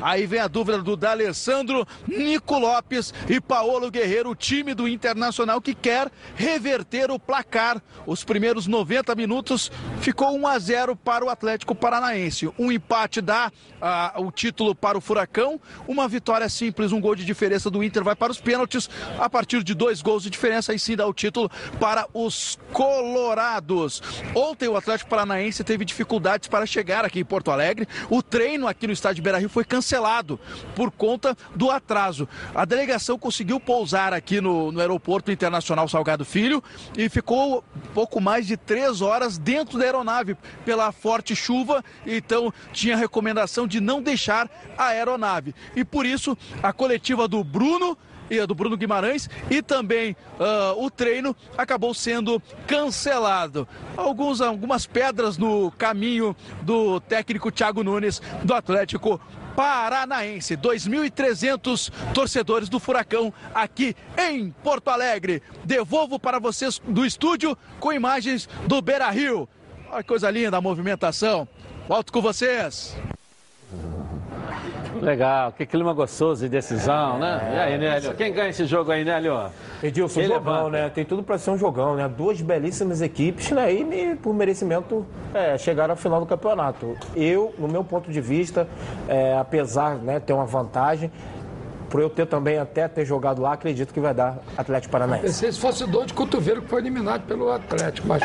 Aí vem a dúvida do D'Alessandro, Nico Lopes e Paulo Guerreiro, time do Internacional que quer reverter o placar. Os primeiros 90 minutos ficou 1 a 0 para o Atlético Paranaense. Um empate dá ah, o título para o Furacão, uma vitória simples, um gol de diferença do Inter vai para os pênaltis. A partir de dois gols de diferença, aí sim dá o título para os Colorados. Ontem o Atlético Paranaense teve dificuldades para chegar aqui em Porto Alegre. O treino aqui no estádio Beira Rio foi cancelado por conta do atraso. A delegação conseguiu pousar aqui no, no Aeroporto Internacional Salgado Filho e ficou pouco mais de três horas dentro da aeronave pela forte chuva. Então tinha recomendação de não deixar a aeronave. E por isso a coletiva do Bruno e a do Bruno Guimarães e também ah, o treino acabou sendo cancelado. Alguns, algumas pedras no caminho do técnico Thiago Nunes do Atlético Paranaense. 2.300 torcedores do Furacão aqui em Porto Alegre. Devolvo para vocês do estúdio com imagens do Beira Rio. Olha que coisa linda a movimentação. Volto com vocês. Legal, que clima gostoso de decisão, né? E aí, Nélio? Quem ganha esse jogo aí, Nélio? Edilson, Quem jogão, levanta? né? Tem tudo para ser um jogão, né? Duas belíssimas equipes, né? E por merecimento é, chegaram à final do campeonato. Eu, no meu ponto de vista, é, apesar de né, ter uma vantagem, por eu ter também até ter jogado lá, acredito que vai dar Atlético Paranaense. Pensei se fosse dor de cotovelo que foi eliminado pelo Atlético, mas.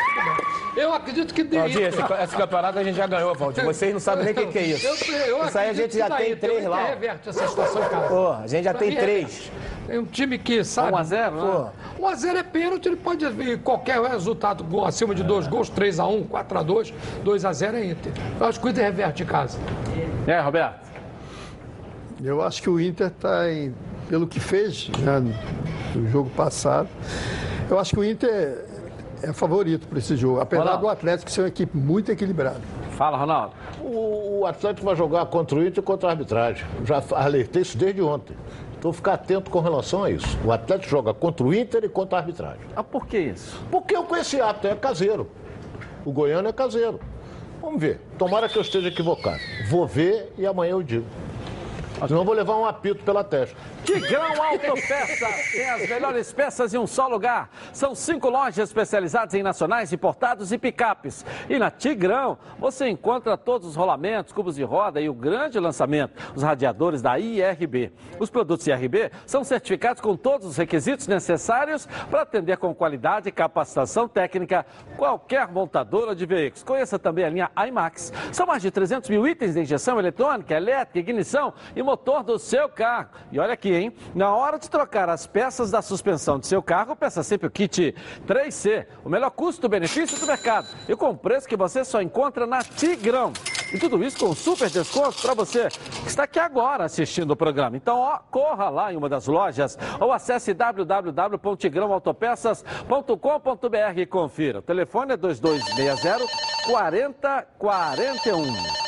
Eu acredito que dê Valdir, esse, esse campeonato a gente já ganhou, Valdir. Vocês não sabem nem o que, que é isso. Eu, eu isso aí a gente já tem três lá. Reverte essa situação, cara. Pô, a gente já Pra tem mim, três. Tem um time que sabe. 1 a 0, Pô, né? 1 a 0 é pênalti, ele pode vir qualquer resultado gol acima de dois gols, 3 a 1, 4 a 2, 2 a 0 é Inter. Eu acho que o Inter reverte em casa. É, Roberto? Eu acho que o Inter está, pelo que fez né, no jogo passado, eu acho que o Inter é favorito para esse jogo, apesar Ronaldo. do Atlético ser uma equipe muito equilibrada. Fala, Ronaldo. O, o Atlético vai jogar contra o Inter e contra a arbitragem. Já alertei isso desde ontem. Então ficar atento com relação a isso. O Atlético joga contra o Inter e contra a arbitragem. Ah, por que isso? Porque eu conheci ato, é caseiro. O goiano é caseiro. Vamos ver. Tomara que eu esteja equivocado. Vou ver e amanhã eu digo. Senão eu vou levar um apito pela testa. Tigrão Autopeça tem as melhores peças em um só lugar. São cinco lojas especializadas em nacionais, importados e picapes. E na Tigrão você encontra todos os rolamentos, cubos de roda e o grande lançamento, os radiadores da IRB. Os produtos IRB são certificados com todos os requisitos necessários para atender com qualidade e capacitação técnica qualquer montadora de veículos. Conheça também a linha IMAX. São mais de 300 mil itens de injeção eletrônica, elétrica, ignição e motor do seu carro. E olha aqui, hein? Na hora de trocar as peças da suspensão de seu carro, peça sempre o kit 3C, o melhor custo-benefício do mercado. E com preço que você só encontra na Tigrão. E tudo isso com super desconto para você que está aqui agora assistindo o programa. Então, ó, corra lá em uma das lojas ou acesse www.tigrãoautopeças.com.br e confira. O telefone é 2260 4041.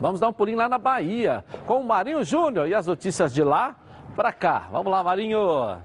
Vamos dar um pulinho lá na Bahia com o Marinho Júnior e as notícias de lá para cá. Vamos lá, Marinho.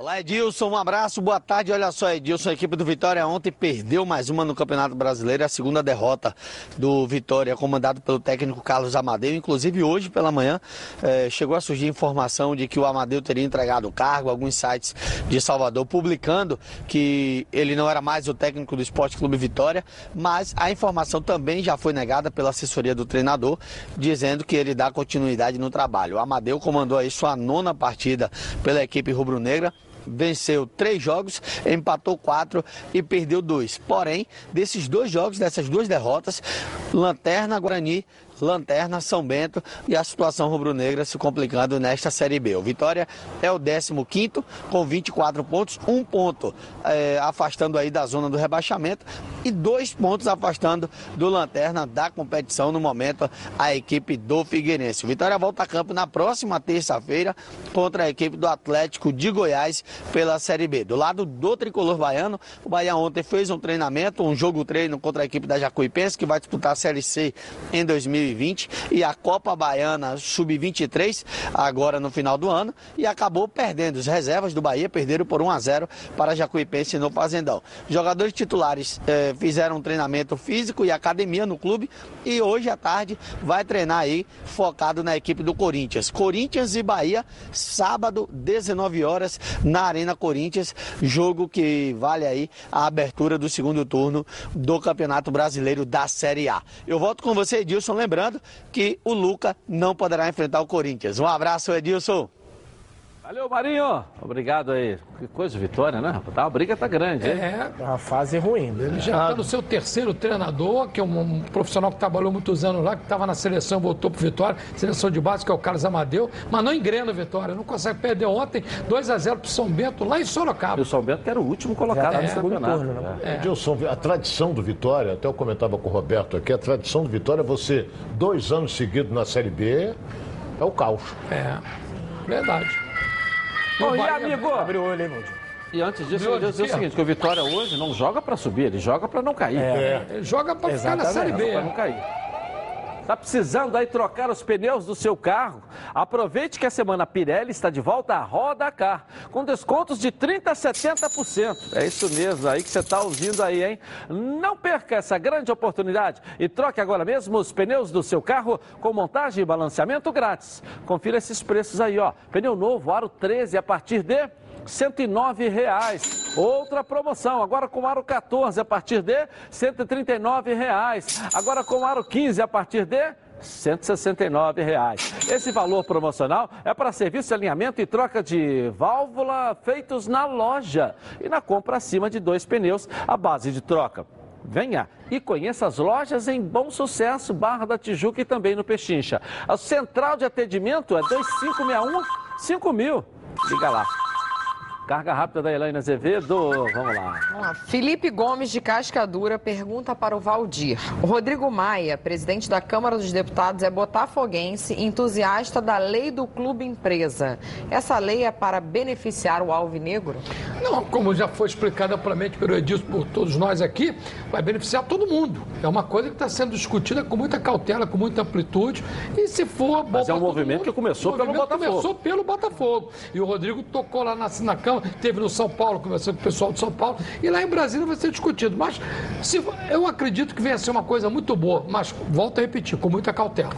Olá, Edilson, um abraço, boa tarde. Olha só, Edilson, a equipe do Vitória ontem perdeu mais uma no Campeonato Brasileiro, a segunda derrota do Vitória, comandado pelo técnico Carlos Amadeu. Inclusive, hoje pela manhã, eh, chegou a surgir informação de que o Amadeu teria entregado o cargo, alguns sites de Salvador publicando que ele não era mais o técnico do Esporte Clube Vitória, mas a informação também já foi negada pela assessoria do treinador, dizendo que ele dá continuidade no trabalho. O Amadeu comandou aí sua nona partida pela equipe rubro-negra venceu três jogos, empatou quatro e perdeu dois. Porém, desses dois jogos, dessas duas derrotas, Lanterna Guarani Lanterna, São Bento e a situação rubro-negra se complicando nesta Série B. O Vitória é o 15 com 24 pontos, um ponto é, afastando aí da zona do rebaixamento e dois pontos afastando do Lanterna da competição no momento a equipe do Figueirense. O Vitória volta a campo na próxima terça-feira contra a equipe do Atlético de Goiás pela Série B. Do lado do tricolor baiano, o Bahia ontem fez um treinamento, um jogo treino contra a equipe da Jacuipense que vai disputar a Série C em 2020 e a Copa Baiana Sub-23 agora no final do ano e acabou perdendo. Os reservas do Bahia perderam por 1 a 0 para Jacuipense no Fazendão. Jogadores titulares eh, fizeram um treinamento físico e academia no clube e hoje à tarde vai treinar aí focado na equipe do Corinthians. Corinthians e Bahia, sábado, 19 horas, na Arena Corinthians, jogo que vale aí a abertura do segundo turno do Campeonato Brasileiro da Série A. Eu volto com você, Edilson, lembrando que o Luca não poderá enfrentar o Corinthians. Um abraço, Edilson. Valeu, Marinho. Obrigado aí. Que coisa, vitória, né? Tá, a briga tá grande, hein? É. Uma fase ruim. né? Ele já está no seu terceiro treinador, que é um, um profissional que trabalhou muitos anos lá, que estava na seleção, voltou para Vitória, seleção de base, que é o Carlos Amadeu, mas não engrena o Vitória, não consegue perder ontem, 2 a 0 para o São Bento, lá em Sorocaba. E o São Bento que era o último colocado É, no segundo campeonato. turno, né? É. Edilson, a tradição do Vitória, até eu comentava com o Roberto aqui, a tradição do Vitória é você, dois anos seguidos na Série B, é o caos. É, verdade. Bom, e amigo? Abre o olho, hein, Valdir? E antes disso, eu vou dizer o seguinte, que o Vitória hoje não joga para subir, ele joga para não cair. É. Ele joga para ficar na Série B. Não cair. Tá precisando aí trocar os pneus do seu carro? Aproveite que a semana Pirelli está de volta à Roda Car, com descontos de 30% a 70%. É isso mesmo aí que você está ouvindo aí, hein? Não perca essa grande oportunidade e troque agora mesmo os pneus do seu carro com montagem e balanceamento grátis. Confira esses preços aí, ó. Pneu novo, aro 13 a partir de 109 reais. Outra promoção, agora com aro 14 a partir de 139 reais. Agora com aro 15 a partir de 169 reais. Esse valor promocional é para serviço de alinhamento e troca de válvula feitos na loja e na compra acima de dois pneus à base de troca. Venha e conheça as lojas em Bom Sucesso, Barra da Tijuca e também no Pechincha. A central de atendimento é 2561 5000. Liga lá. Carga rápida da Elaine Azevedo. Vamos lá. Vamos lá. Felipe Gomes de Cascadura pergunta para o Valdir. O Rodrigo Maia, presidente da Câmara dos Deputados, é botafoguense e entusiasta da lei do clube empresa. Essa lei é para beneficiar o alvinegro? Não, como já foi explicado amplamente pelo Edilson, por todos nós aqui, vai beneficiar todo mundo. É uma coisa que está sendo discutida com muita cautela, com muita amplitude. E se for bom Mas é um movimento mundo, que começou o pelo Botafogo. Começou pelo Botafogo. E o Rodrigo tocou lá na, na Câmara, teve no São Paulo, conversando com o pessoal de São Paulo. E lá em Brasília vai ser discutido. Mas se, eu acredito que venha a ser uma coisa muito boa. Mas volto a repetir, com muita cautela.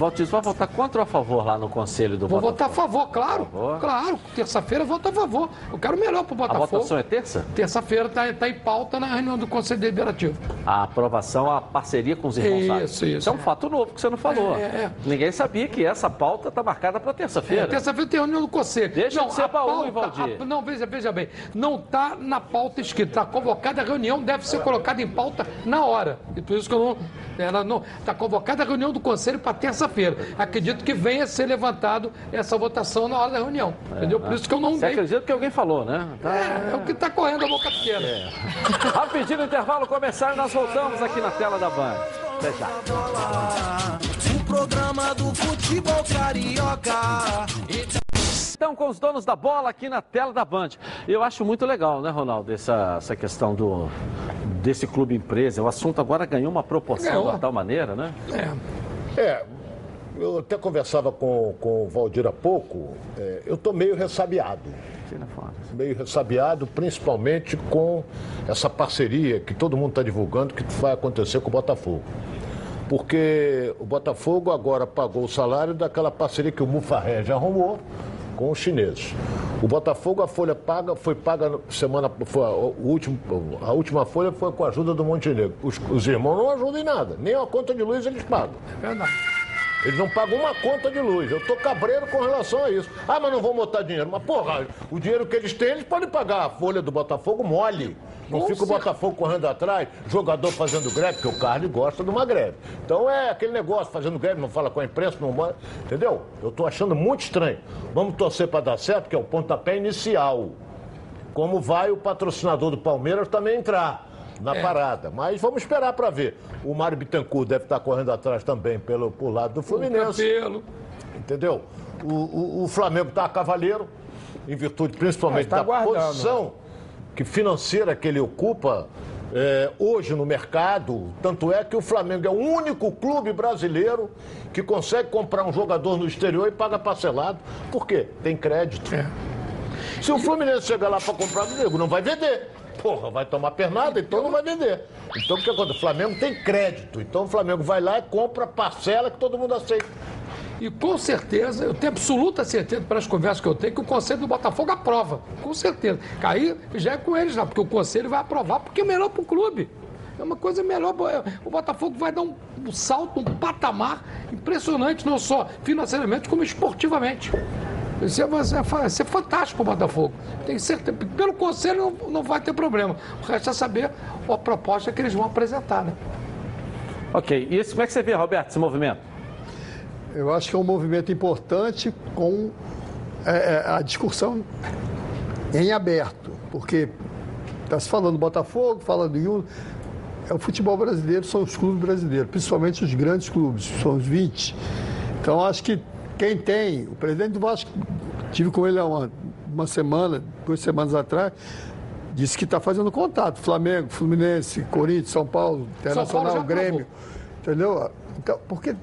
Valdir, vai votar contra ou a favor lá no conselho do Vou Botafogo? votar a favor, claro. favor? Claro. Terça-feira eu voto a favor. Eu quero o melhor pro A Botafogo. votação é terça? Terça-feira está em pauta na reunião do Conselho Deliberativo. A aprovação, a parceria com os irmãos Salles. Isso, isso. Isso é um fato novo que você não falou. É, é. Ninguém sabia que essa pauta está marcada para terça-feira. É, Terça-feira tem reunião do Conselho. Deixa de ser a baú, Valdir? a- não, veja, veja bem. Não está na pauta escrita. Está convocada a reunião, deve ser colocada em pauta na hora. E por isso que eu não. Ela não. Está convocada a reunião do Conselho para terça-feira. Acredito que venha a ser levantado essa votação na hora da reunião. entendeu? Por isso que eu não Você dei. acredita que alguém falou, né? Tá- É, é o que está correndo a boca pequena. Rapidinho no intervalo começar e nós voltamos aqui na tela da Band. Até já. O programa do futebol carioca. Então, com os donos da bola aqui na tela da Band. Eu acho muito legal, né, Ronaldo, essa, essa questão do, desse clube empresa. O assunto agora ganhou uma proporção Ganhou. de tal maneira, né? É, eu até conversava com, com o Valdir há pouco, é, eu estou meio ressabiado. Meio ressabiado, principalmente com essa parceria que todo mundo está divulgando que vai acontecer com o Botafogo. Porque o Botafogo agora pagou o salário daquela parceria que o Mufarré já arrumou com os chineses. O Botafogo, a folha paga, foi paga semana. Foi a, o último, a última folha foi com a ajuda do Montenegro. Os, os irmãos não ajudam em nada, nem a conta de luz eles pagam. É verdade. Eles não pagam uma conta de luz. Eu tô cabreiro com relação a isso. Ah, mas não vão botar dinheiro. Mas, porra, o dinheiro que eles têm, eles podem pagar a folha do Botafogo mole. Não fica o Botafogo correndo atrás, jogador fazendo greve, porque o Carlos gosta de uma greve. Então é aquele negócio, fazendo greve, não fala com a imprensa, não manda. Entendeu? Eu tô achando muito estranho. Vamos torcer para dar certo, que é o pontapé inicial. Como vai o patrocinador do Palmeiras também entrar na É. parada. Mas vamos esperar para ver. O Mário Bittencourt deve estar correndo atrás também pelo, por lado do Fluminense. Entendeu? O, o- o Flamengo está a cavaleiro, em virtude principalmente Mas tá da posição que financeira que ele ocupa é, hoje no mercado. Tanto é que o Flamengo é o único clube brasileiro que consegue comprar um jogador no exterior e paga parcelado. Por quê? Tem crédito. É. Se o Fluminense chegar lá para comprar do nego, não vai vender. Porra, vai tomar pernada, então não vai vender. Então o que acontece? O Flamengo tem crédito. Então o Flamengo vai lá e compra parcela que todo mundo aceita. E com certeza, eu tenho absoluta certeza, pelas conversas que eu tenho, que o Conselho do Botafogo aprova. Com certeza. Aí já é com eles lá, porque o Conselho vai aprovar, porque é melhor para o clube. É uma coisa melhor. O Botafogo vai dar um salto, um patamar impressionante, não só financeiramente, como esportivamente. Isso é, ser- vai ser fantástico o Botafogo. Tenho certeza. Pelo Conselho não, não vai ter problema. O resto é saber a proposta que eles vão apresentar, né? Ok, e esse, como é que você vê, Roberto, esse movimento? Eu acho que é um movimento importante com é, é, a discussão em aberto, porque está se falando do Botafogo, falando em um. É o futebol brasileiro, são os clubes brasileiros, principalmente os grandes clubes, são os 20. Então acho que quem tem, o presidente do Vasco, tive com ele há uma, uma semana, duas semanas atrás, disse que está fazendo contato. Flamengo, Fluminense, Corinthians, São Paulo, Internacional, já Grêmio. Entendeu? Então, porque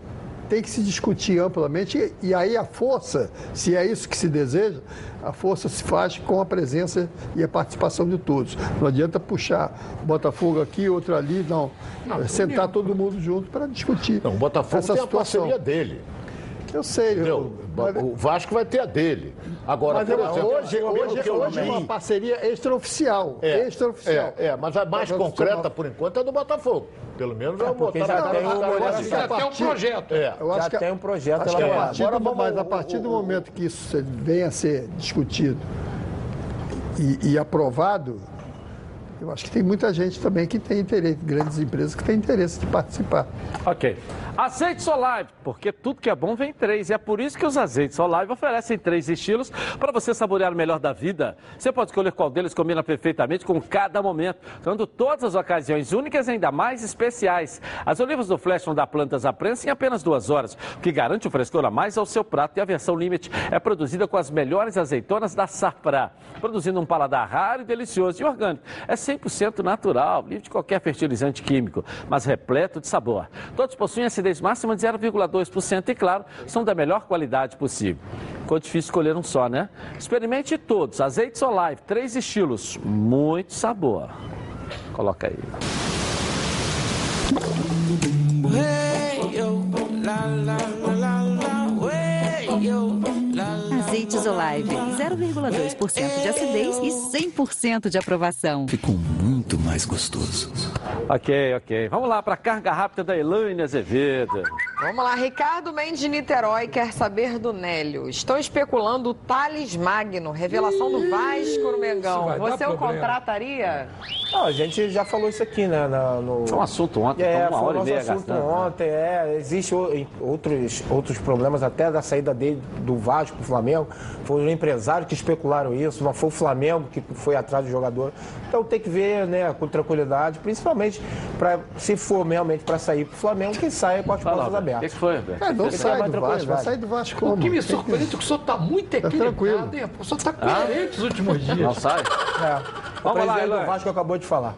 tem que se discutir amplamente e, e aí a força, se é isso que se deseja, a força se faz com a presença e a participação de todos. Não adianta puxar Botafogo aqui, outro ali, não. Não, É sentar todo mundo junto para discutir. Não, o Botafogo essa tem a situação. parceria dele. Eu sei. Entendeu? O Vasco vai ter a dele. Agora, Mas por eu- exemplo, hoje, o hoje, hoje é uma parceria extraoficial. É, extraoficial. É, é, mas a mais Mas concreta, por enquanto, é do Botafogo. Pelo menos já porque botaram já tem um parede. já tem um projeto. É. Eu acho Já que, tem um projeto acho que a partir Agora do, mas a partir do momento que isso venha a ser discutido e, e aprovado, Eu acho que tem muita gente também que tem interesse, grandes empresas que têm interesse de participar. Ok. Azeite Solive, porque tudo que é bom vem em três. E é por isso que os azeites Solive oferecem três estilos para você saborear o melhor da vida. Você pode escolher qual deles combina perfeitamente com cada momento, dando todas as ocasiões únicas e ainda mais especiais. As olivas do Flash vão dar plantas à prensa em apenas duas horas, o que garante o frescor a mais ao seu prato. E a versão Limite é produzida com as melhores azeitonas da safra, produzindo um paladar raro e delicioso e orgânico. É 100% natural, livre de qualquer fertilizante químico, mas repleto de sabor. Todos possuem acidez máxima de 0,2% e, claro, são da melhor qualidade possível. Ficou difícil escolher um só, né? Experimente todos. Azeites Olive, três estilos, muito sabor. Coloca aí. Azeites Olive, 0,2% de acidez e 100% de aprovação. Ficou muito mais gostoso. Ok, ok. Vamos lá para a carga rápida da Elaine Azevedo. Vamos lá, Ricardo Mendes de Niterói quer saber do Nélio. Estou especulando o Thales Magno, revelação do Vasco no Mengão. Você o contrataria? Não, a gente já falou isso aqui, né? na- no... Foi um assunto ontem, é, foi uma hora e meia assunto gastando, né? ontem, é. Existe o- em outros, outros problemas até da saída dele do Vasco pro Flamengo. Foi o empresário que especularam isso, não foi o Flamengo que foi atrás do jogador. Então tem que ver, né, com tranquilidade, principalmente para se for realmente para sair pro Flamengo, que saia com as Fala, portas abertas. O que foi, Roberto? É, não sai mais do Vasco, vai sair do Vasco O como? que me surpreende é que o senhor está muito Tá equilibrado, tranquilo. hein? O senhor está coerente nos últimos dias. Não sai? É. O Vamos lá, presidente do Eloy. Vasco acabou de falar.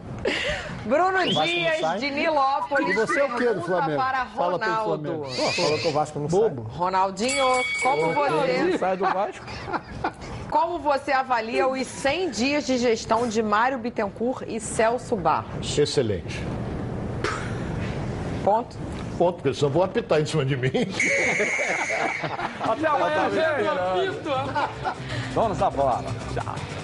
Bruno Dias sai? de Nilópolis E você é o quê do Flamengo? para Fala Ronaldo. Flamengo. Pô, falou que o Vasco não Bobo. Ronaldinho, como sai. você, Sai do Vasco. como você avalia os 100 dias de gestão de Mário Bittencourt e Celso Barros? Excelente. Ponto. Ponto, porque senão vão apitar em cima de mim. Até amanhã, gente. Vamos na bola. Tchau.